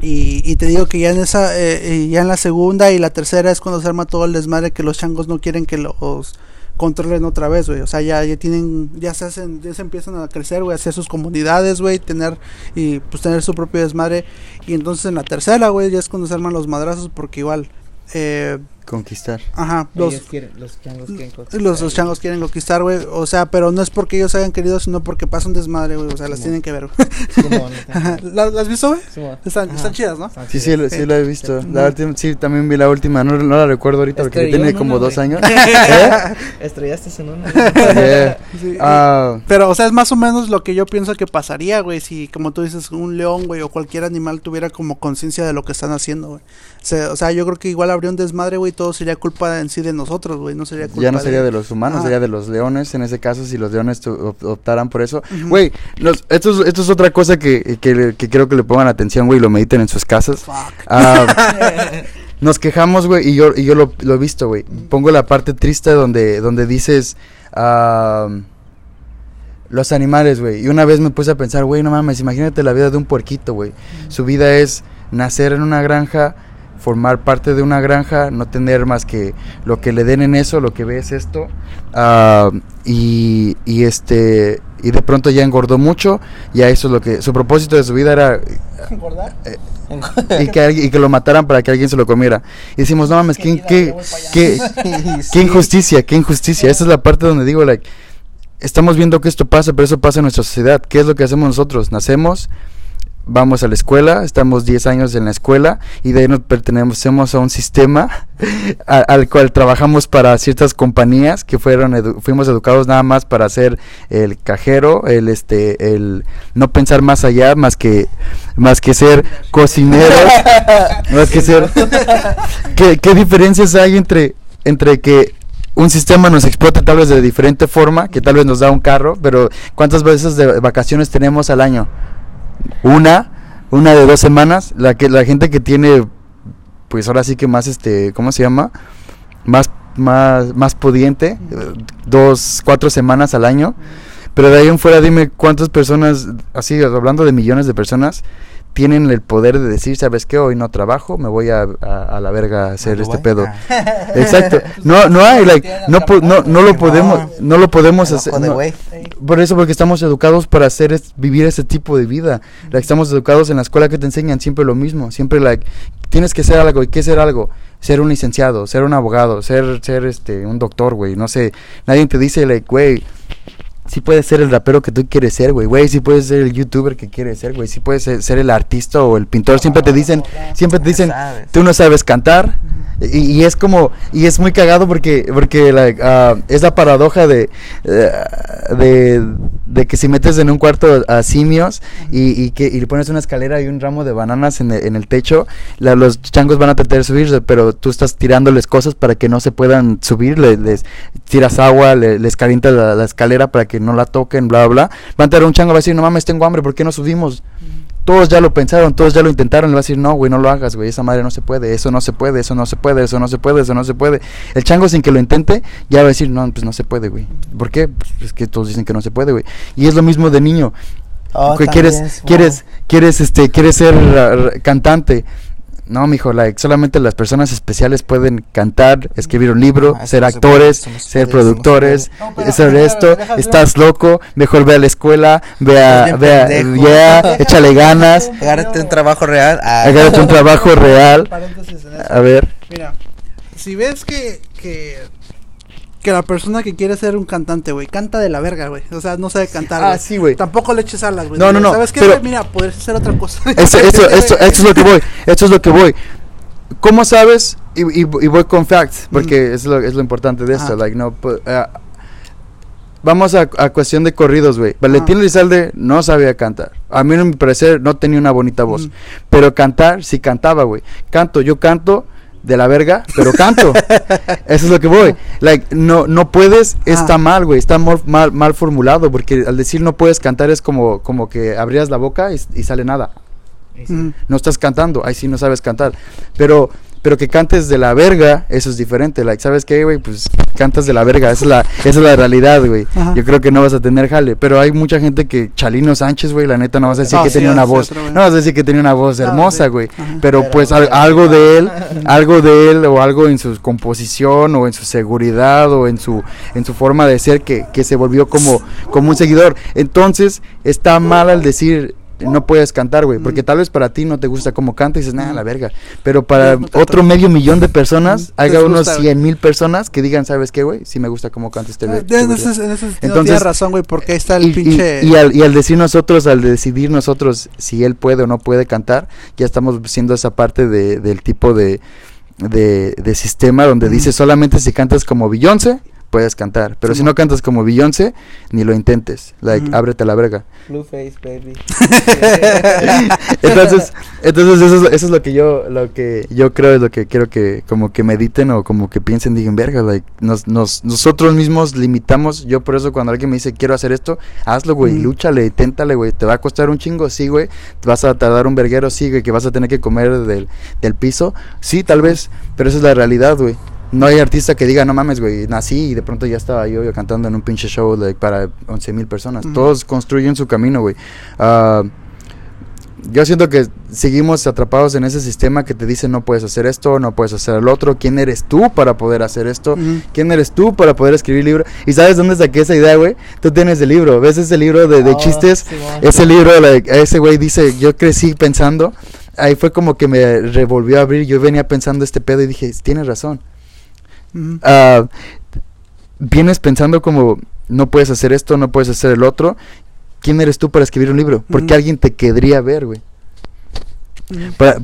S1: Y, y te digo que ya en esa, eh, y ya en la segunda y la tercera es cuando se arma todo el desmadre que los changos no quieren que los controlen otra vez, güey. O sea, ya, ya tienen, ya se hacen, ya se empiezan a crecer, güey, hacer sus comunidades, güey, tener, y pues tener su propio desmadre. Y entonces en la tercera, güey, ya es cuando se arman los madrazos porque igual, eh,
S2: Conquistar.
S1: ajá, los,
S4: Ellos quieren, los changos quieren
S1: los, los changos quieren conquistar, güey. O sea, pero no es porque ellos hayan querido, sino porque pasa un desmadre, güey. O sea, las tienen que ver, güey. ¿Las, las has visto, güey? Están, chidas, ¿no?
S2: Sí, sí, lo- sí la he visto. La última, sí, también vi la última. No, no la recuerdo ahorita porque
S4: Estrelló
S2: tiene
S4: en
S2: como
S4: una,
S2: dos años. ¿Eh?
S4: Estrellaste en una.
S2: Yeah.
S1: Sí,
S2: Ah,
S1: Pero, o sea, es más o menos lo que yo pienso que pasaría, güey, si, como tú dices, un león, güey, o cualquier animal tuviera como conciencia de lo que están haciendo, güey. O sea, o sea, yo creo que igual habría un desmadre, güey, todo sería culpa en sí de nosotros, güey, no sería culpa
S2: ya no sería de los humanos, sería de los leones en ese caso, si los leones optaran por eso. Güey, esto, es, esto es otra cosa que, que, que quiero que le pongan atención, güey, y lo mediten en sus casas.
S1: Fuck.
S2: Ah, nos quejamos, güey, y yo, y yo lo, lo he visto, güey. Pongo la parte triste donde, donde dices... ah, los animales, güey. Y una vez me puse a pensar, güey, no mames, imagínate la vida de un puerquito, güey. Su vida es nacer en una granja, formar parte de una granja, no tener más que lo que le den en eso, lo que ve es esto. ah, y, y este y de pronto ya engordó mucho, ya eso es lo que su propósito de su vida era
S1: ¿Engordar?
S2: y que, y que lo mataran para que alguien se lo comiera. Y decimos, no mames, ¿qué, qué, qué, qué injusticia, qué injusticia. Esa es la parte donde digo, like, estamos viendo que esto pasa, pero eso pasa en nuestra sociedad. ¿Qué es lo que hacemos nosotros? Nacemos, vamos a la escuela, estamos 10 años en la escuela y de ahí nos pertenecemos a un sistema al cual trabajamos para ciertas compañías que fueron edu- fuimos educados nada más para ser el cajero, el este el no pensar más allá más que más que ser cocineros, más que ser ¿Qué, qué diferencias hay entre, entre que un sistema nos explote tal vez de diferente forma, que tal vez nos da un carro, pero ¿cuántas veces de vacaciones tenemos al año? Una, una de dos semanas, la que la gente que tiene, pues ahora sí que más este, ¿cómo se llama? Más, más, más pudiente, eh, dos, cuatro semanas al año. Pero de ahí en fuera dime cuántas personas, así hablando de millones de personas, tienen el poder de decir, ¿sabes qué? Hoy no trabajo, me voy a, a, a la verga a hacer este
S3: Dubái.
S2: pedo.
S3: Ah.
S2: Exacto. No, no hay, like, no, po- no, no lo podemos, no lo podemos hacer. no- por eso, porque estamos educados para hacer es- vivir ese tipo de vida. Like, estamos educados en la escuela que te enseñan siempre lo mismo. Siempre, like, tienes que ser algo. ¿Y qué ser algo? Ser un licenciado, ser un abogado, ser, ser este, un doctor, güey. No sé. Nadie te dice, like, güey, sí puedes ser el rapero que tú quieres ser, güey. Güey, sí puedes ser el youtuber que quieres ser, güey. Sí puedes ser, ser el artista o el pintor. Siempre te dicen, siempre te dicen, tú no sabes cantar. Y, y es como, y es muy cagado porque, porque like, ah, es la paradoja de, eh, de, de que si metes en un cuarto a simios y, y que y le pones una escalera y un ramo de bananas en el, en el techo, la- los changos van a tratar de subirse, pero tú estás tirándoles cosas para que no se puedan subir, le- les tiras agua, le- les calientas la, la escalera para que no la toquen, bla, bla. Va a entrar un chango va a decir, no mames, tengo hambre, ¿por qué no subimos? Todos ya lo pensaron, todos ya lo intentaron. Le va a decir, no, güey, no lo hagas, güey. Esa madre no se puede, eso no se puede, eso no se puede, eso no se puede, eso no se puede. El chango, sin que lo intente, ya va a decir, no, pues no se puede, güey. ¿Por qué? Pues es que todos dicen que no se puede, güey. Y es lo mismo de niño.
S3: Oh,
S2: que quieres,
S3: es-
S2: quieres, quieres, este, quieres ser ra- cantante. No, mijo, like, solamente las personas especiales pueden cantar, escribir un libro,
S3: Ah,
S2: ser
S3: puede,
S2: actores, ser productores.
S1: No,
S2: ser
S1: pero,
S2: esto, estás loco, mejor ve a la escuela, ve a, ve a, yeah, échale ganas,
S3: Agárrate un trabajo real. ah,
S2: agárrate un trabajo real. A ver,
S1: Mira, si ves que, que, que la persona que quiere ser un cantante, güey, canta de la verga, güey. O sea, no sabe cantar.
S2: Ah, sí, güey.
S1: Tampoco le eches alas, güey.
S2: No, no, no,
S1: ¿Sabes qué,
S2: pero-?
S1: Mira, podrías hacer otra cosa.
S2: eso, eso, esto, esto es lo que voy, esto es lo que voy. ¿Cómo sabes? Y, y, y voy con facts, porque es, lo, es lo importante de esto.
S1: Ajá.
S2: Like, no, pu- ah, vamos a, a cuestión de corridos, güey. Valentín Elizalde no sabía cantar. A mí, en mi parecer, no tenía una bonita voz.
S1: Mm.
S2: Pero cantar, sí cantaba, güey. Canto, yo canto de la verga, pero canto. Eso es lo que voy. Like, no, no puedes, está
S1: Ah.
S2: mal, güey. Está mal, mal, mal formulado, porque al decir no puedes cantar es como, como que abrías la boca y, y sale nada
S1: Mm.
S2: no estás cantando, ahí sí no sabes cantar. Pero pero que cantes de la verga, eso es diferente. Like, ¿sabes qué, güey? Pues cantas de la verga, esa es la, esa es la realidad, güey. Yo creo que no vas a tener jale. Pero hay mucha gente que, Chalino Sánchez, güey, la neta no vas a decir que
S1: sí,
S2: tenía una voz.
S1: otro.
S2: No vas a decir que tenía una voz hermosa, güey. Pero,
S4: Pero,
S2: pues al- algo de él, algo de él o algo en su composición o en su seguridad o en su en su forma de ser que, que se volvió como como un seguidor. Entonces, está mal al decir no puedes cantar, güey, porque
S1: Mm.
S2: tal vez para ti no te gusta cómo canta y dices, nada, la verga. Pero para
S1: No,
S2: otro medio millón de personas,
S1: Mm,
S2: haga unos. 100 mil personas que digan, ¿sabes qué, güey? Sí me gusta cómo canta este
S1: Ah,
S2: güey.
S1: En ese, sentido
S2: Entonces-
S1: tienes razón, güey, porque ahí está el
S2: Y,
S1: pinche...
S2: y al, y al decir nosotros, al decidir nosotros si él puede o no puede cantar, ya estamos siendo esa parte de, del tipo de, de, de sistema donde dice solamente si cantas como Beyoncé, puedes cantar. Pero si no cantas como Beyoncé, ni lo intentes. Like,
S1: Ujú.
S2: ábrete la verga.
S4: Blueface, baby.
S2: entonces, entonces eso es, eso es lo que yo, lo que yo creo es lo que quiero que como que mediten o como que piensen, digan, verga, like, nos, nos, nosotros mismos limitamos, yo por eso cuando alguien me dice quiero hacer esto, hazlo, güey,
S1: Mm.
S2: lúchale, téntale, güey, te va a costar un chingo, sí, güey, te vas a tardar un verguero, sí, güey, que vas a tener que comer del, del piso, sí, tal vez, pero esa es la realidad, güey. No hay artista que diga, no mames, güey, nací y de pronto ya estaba yo, yo cantando en un pinche show like, para 11 mil personas.
S1: Ujú.
S2: Todos construyen su camino, güey. Ah, yo siento que seguimos atrapados en ese sistema que te dice no puedes hacer esto, no puedes hacer el otro. ¿Quién eres tú para poder hacer esto?
S1: Ujú.
S2: ¿Quién eres tú para poder escribir libro? ¿Y sabes dónde saqué esa idea, güey? Tú tienes el libro. ¿Ves ese libro de, de
S4: Oh,
S2: chistes?
S4: Simón.
S2: Ese libro, like, ese güey dice, yo crecí pensando. Ahí fue como que me revolvió a abrir. Yo venía pensando este pedo y dije, tienes razón. Ah, vienes pensando como no puedes hacer esto, no puedes hacer el otro. ¿Quién eres tú para escribir un libro? Porque alguien te querría ver, güey.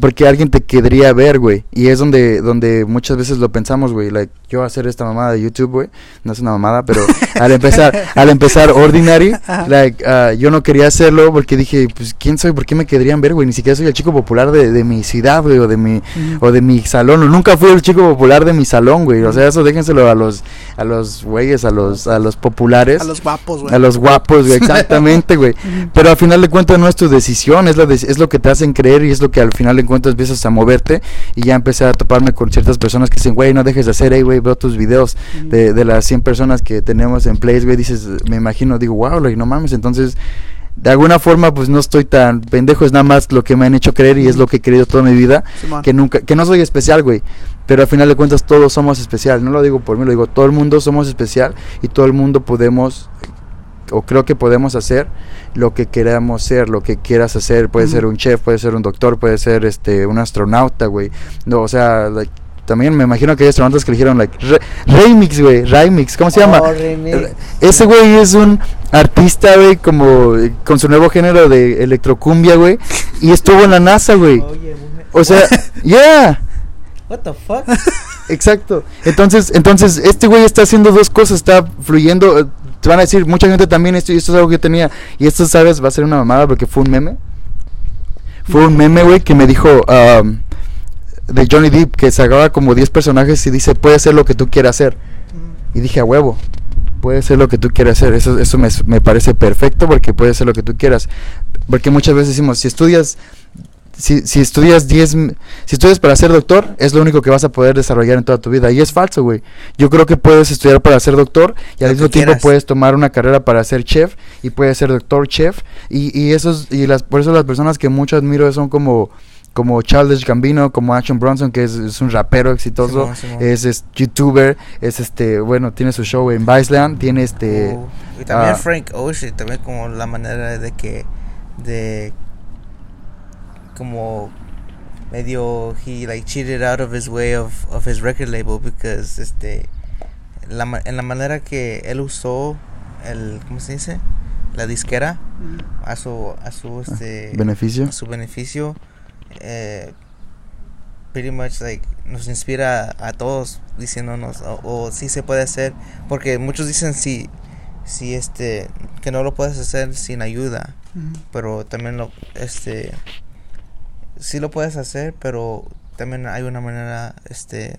S2: Porque alguien te querría ver, güey. Y es donde, donde muchas veces lo pensamos, güey. Like, yo hacer esta mamada de YouTube, güey. No es una mamada, pero al empezar, al empezar Ordinary, like, ah, yo no quería hacerlo porque dije, pues, ¿quién soy? ¿Por qué me querrían ver, güey? Ni siquiera soy el chico popular de, de mi ciudad, güey, o de mi, o de mi salón. o nunca fui el chico popular de mi salón, güey. O sea, eso déjenselo a los, a los güeyes, a los, a los populares.
S1: A los guapos, güey.
S2: A los guapos, güey, exactamente, güey. Pero al final de cuentas no es tu decisión, es, la dec- es lo que te hacen creer y es lo que al final de cuentas empiezas a moverte. Y ya empecé a toparme con ciertas personas que dicen, güey, no dejes de hacer, hey, güey, veo tus videos de, de las 100 personas que tenemos en Place, güey. Dices, me imagino, digo, wow, like, no mames. Entonces, de alguna forma, pues no estoy tan pendejo, es nada más lo que me han hecho creer y es lo que he creído toda mi vida que nunca que no soy especial, güey, pero al final de cuentas todos somos especial, no lo digo por mí, lo digo todo el mundo somos especial y todo el mundo podemos o creo que podemos hacer lo que queramos ser, lo que quieras hacer, puede ser un chef, puede ser un doctor, puede ser este un astronauta, güey. No, o sea, like, también me imagino que hay astronautas que le dijeron like re- remix, güey, remix, ¿cómo se llama?
S4: Oh, remix.
S2: Ese güey es un artista, güey, como eh, con su nuevo género de electrocumbia, güey, y estuvo en la NASA, güey. O sea, yeah.
S4: What the fuck?
S2: Exacto. Entonces, entonces este güey está haciendo dos cosas, está fluyendo. Te van a decir, mucha gente también esto esto es algo que tenía. Y esto, ¿sabes? Va a ser una mamada porque fue un meme. Fue un meme, güey, que me dijo um, de Johnny Depp que sacaba como 10 personajes y dice, puede ser lo que tú quieras hacer. Y dije, a huevo, puede ser lo que tú quieras hacer. Eso, eso me, me parece perfecto porque puede ser lo que tú quieras. Porque muchas veces decimos, si estudias, si, si estudias 10, m- si estudias para ser doctor, es lo único que vas a poder desarrollar en toda tu vida. Y es falso, güey. Yo creo que puedes estudiar para ser doctor y al
S3: Lo
S2: mismo tiempo
S3: quieras.
S2: puedes tomar una carrera para ser chef y puedes ser doctor chef. Y, y esos, y las, por eso las personas que mucho admiro son como como Childish Gambino, como Action Bronson, que es, es un rapero exitoso, es, es youtuber, es este, bueno, tiene su show en Viceland, tiene este,
S3: Oh, y también
S2: ah,
S3: Frank Ocean, también como la manera de que, de, como medio, he like cheated out of his way of, of his record label because, este, la, ma- en la manera que él usó el, ¿cómo se dice? La disquera a su, a su, este,
S2: beneficio.
S3: a su beneficio, eh, pretty much like nos inspira a, todos diciéndonos o, o sí se puede hacer porque muchos dicen si si este que no lo puedes hacer sin ayuda pero también lo este sí lo puedes hacer pero también hay una manera este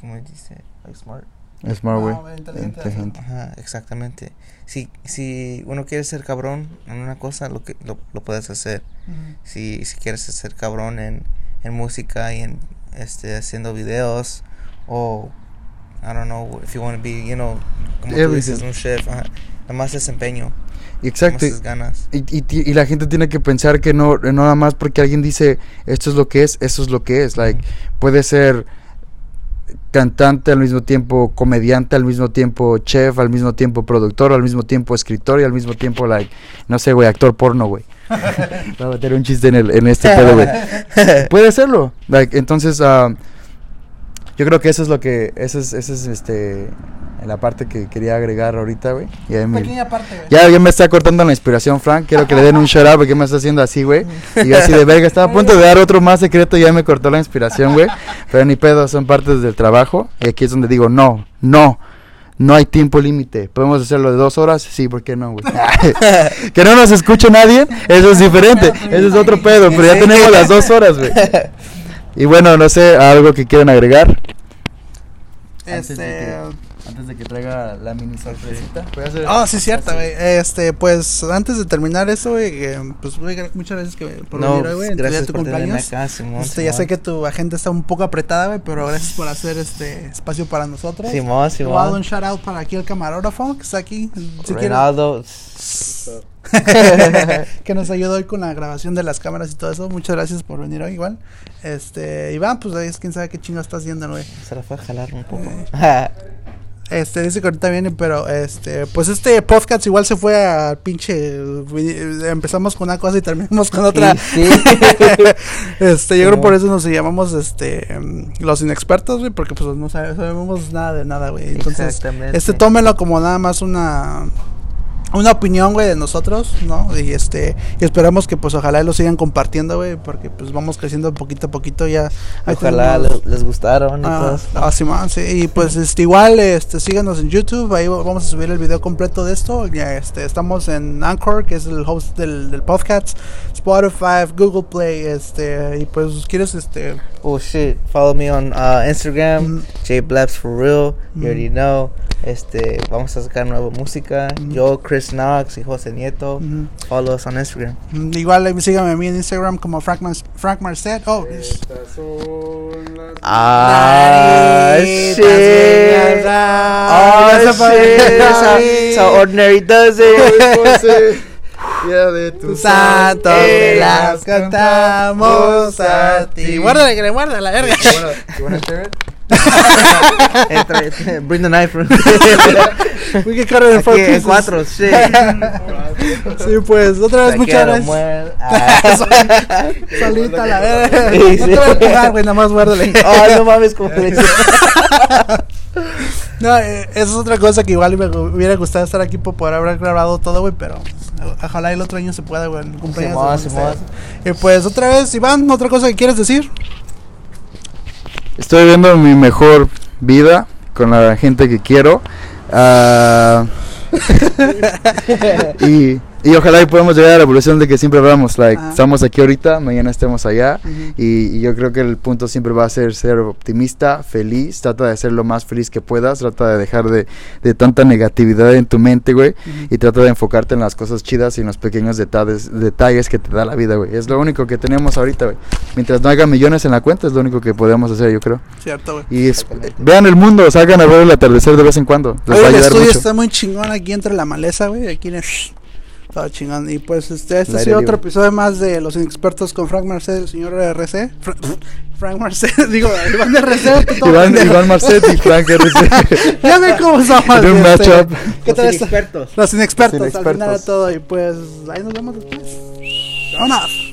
S3: cómo dice like smart.
S2: Smart, güey.
S1: Ah, inteligente.
S2: Inteligente.
S3: Ajá, exactamente. Si si uno quiere ser cabrón en una cosa lo que lo, lo puedes hacer. Si, si quieres ser cabrón en, en música y en este haciendo videos o I don't know if you want to be you know como tú dices un chef ajá, nada más desempeño
S2: Exacto.
S3: ganas
S2: Y, y, la gente tiene que pensar que no, no nada más porque alguien dice esto es lo que es, eso es lo que es. Like, puede ser cantante al mismo tiempo, comediante al mismo tiempo, chef al mismo tiempo, productor al mismo tiempo, escritor y al mismo tiempo, like, no sé, güey, actor porno, güey. Voy a meter un chiste en, el, en este pedo, güey. Puede serlo. Like, entonces, ah, yo creo que eso es lo que, eso es, eso es este, la parte que quería agregar ahorita, güey. Y ahí me-
S1: Pequeña parte, güey.
S2: ya, ya me está cortando la inspiración, Frank. Quiero que le den un shout out porque me está haciendo así, güey. Y yo así de verga. Estaba a punto de dar otro más secreto y ya me cortó la inspiración, güey. Pero ni pedo, son partes del trabajo. Y aquí es donde digo, no, no. No hay tiempo límite. ¿Podemos hacerlo de dos horas? Sí, ¿por qué no, güey? que no nos escuche nadie, eso es diferente. Eso es otro pedo, pero ya tenemos las dos horas, güey. Y bueno, no sé, algo que quieran agregar.
S1: Este.
S2: Antes de que traiga la mini sorpresita.
S1: Ah, sí, cierto, güey. Este, pues antes de terminar eso, güey, que, pues güey, muchas gracias que, por
S3: no
S1: venir hoy, güey.
S3: gracias
S1: tu
S3: por
S1: cumpleaños.
S3: acá Simón
S1: Este, ya sé
S3: Simón.
S1: que tu agenda está un poco apretada, güey, pero gracias por hacer este espacio para nosotros.
S3: Simón
S1: Te voy a dar un
S3: Simón
S1: shout out para aquí el camarógrafo que está aquí. Si
S3: Reinaldo
S1: que nos ayudó hoy con la grabación de las cámaras y todo eso. Muchas gracias por venir hoy igual. Este, Iván, pues ahí es quién sabe qué chingo está haciendo, güey.
S3: se la fue a jalar un poco
S1: Este, dice que ahorita viene, pero este, pues este podcast igual se fue a pinche. Empezamos con una cosa y terminamos con otra.
S3: Sí, sí.
S1: este, yo creo por eso nos llamamos este los inexpertos, güey, porque pues no sabe- sabemos nada de nada, güey. Entonces, este tómelo como nada más una una opinión, güey, de nosotros, ¿no? Y este, y esperamos que pues ojalá lo sigan compartiendo, güey, porque pues vamos creciendo poquito a poquito ya.
S3: ojalá
S1: tenemos-
S3: les, les gustaron y
S1: Ah,
S3: todo
S1: ah, Simón, sí, y pues este igual este síganos en YouTube, ahí vamos a subir el video completo de esto. Ya este estamos en Anchor, que es el host del, del podcast, Spotify, Google Play, este y pues quieres este
S3: Oh shit, follow me on uh, Instagram,
S1: Mm.
S3: Jblabs for real,
S1: Mm.
S3: you already know. Este, vamos a sacar nueva música.
S1: Mm.
S3: Yo, Chris Knox y José Nieto.
S1: mm,
S3: Follow us on Instagram.
S1: mm, igual síganme a mí en Instagram como Frank, Mar- Frank Marcet. Oh,
S3: Ah, shit.
S1: bien
S3: Oh,
S1: agarradas.
S3: shit. That's how, that's how ordinary does it.
S2: Ya de
S1: Tus santos te las cantamos a ti. Guárdala, que le guarda la verga.
S3: Entra, entra, Bring the knife. Aquí
S1: fuck
S3: en
S1: pieces.
S3: cuatro, shit.
S1: Sí, pues, otra vez muchas gracias.
S3: Ah.
S1: Solita la verga.
S3: Sí,
S1: No
S3: sí.
S1: te voy a empujar, güey, nada más guárdale.
S3: Oh, no mames, como le dice.
S1: No, eh, esa es otra cosa que igual me hubiera gustado estar aquí por poder haber grabado todo, güey, pero ojalá el otro año se pueda, güey, el cumpleaños.
S3: Simón.
S1: ustedes. Y pues, otra vez, Iván, otra cosa que quieres decir.
S2: Estoy viviendo mi mejor vida con la gente que quiero. Ah, y, y ojalá y podamos llegar a la evolución de que siempre hablamos. Like,
S1: Ajá.
S2: estamos aquí ahorita, mañana estemos allá.
S1: Ujú.
S2: Y, y yo creo que el punto siempre va a ser ser optimista, feliz. Trata de ser lo más feliz que puedas. Trata de dejar de, de tanta negatividad en tu mente, güey. Y trata de enfocarte en las cosas chidas y en los pequeños detalles, detalles que te da la vida, güey. Es lo único que tenemos ahorita, güey. Mientras no haga millones en la cuenta, es lo único que podemos hacer, yo creo.
S1: Cierto, güey.
S2: Y es- vean el mundo, salgan a ver el atardecer de vez en cuando. Les
S1: Oye,
S2: va a
S1: el estudio
S2: mucho.
S1: está muy chingón aquí entre la maleza, güey. Aquí en el... Todo chingón. Y pues este, este ha sido otro episodio más de Los Inexpertos con Frank Marcet, el señor RC. Fra- Frank Marcet, digo, Iván de RC.
S2: Iván, Marcet y Frank RC.
S1: Ya ven cómo somos.
S2: En un
S1: este,
S2: matchup.
S1: ¿Qué tal está?
S3: expertos.
S1: Los inexpertos,
S2: Los
S1: al final de
S2: inexpertos.
S1: todo. Y pues ahí nos vemos después. ¡Vámonos!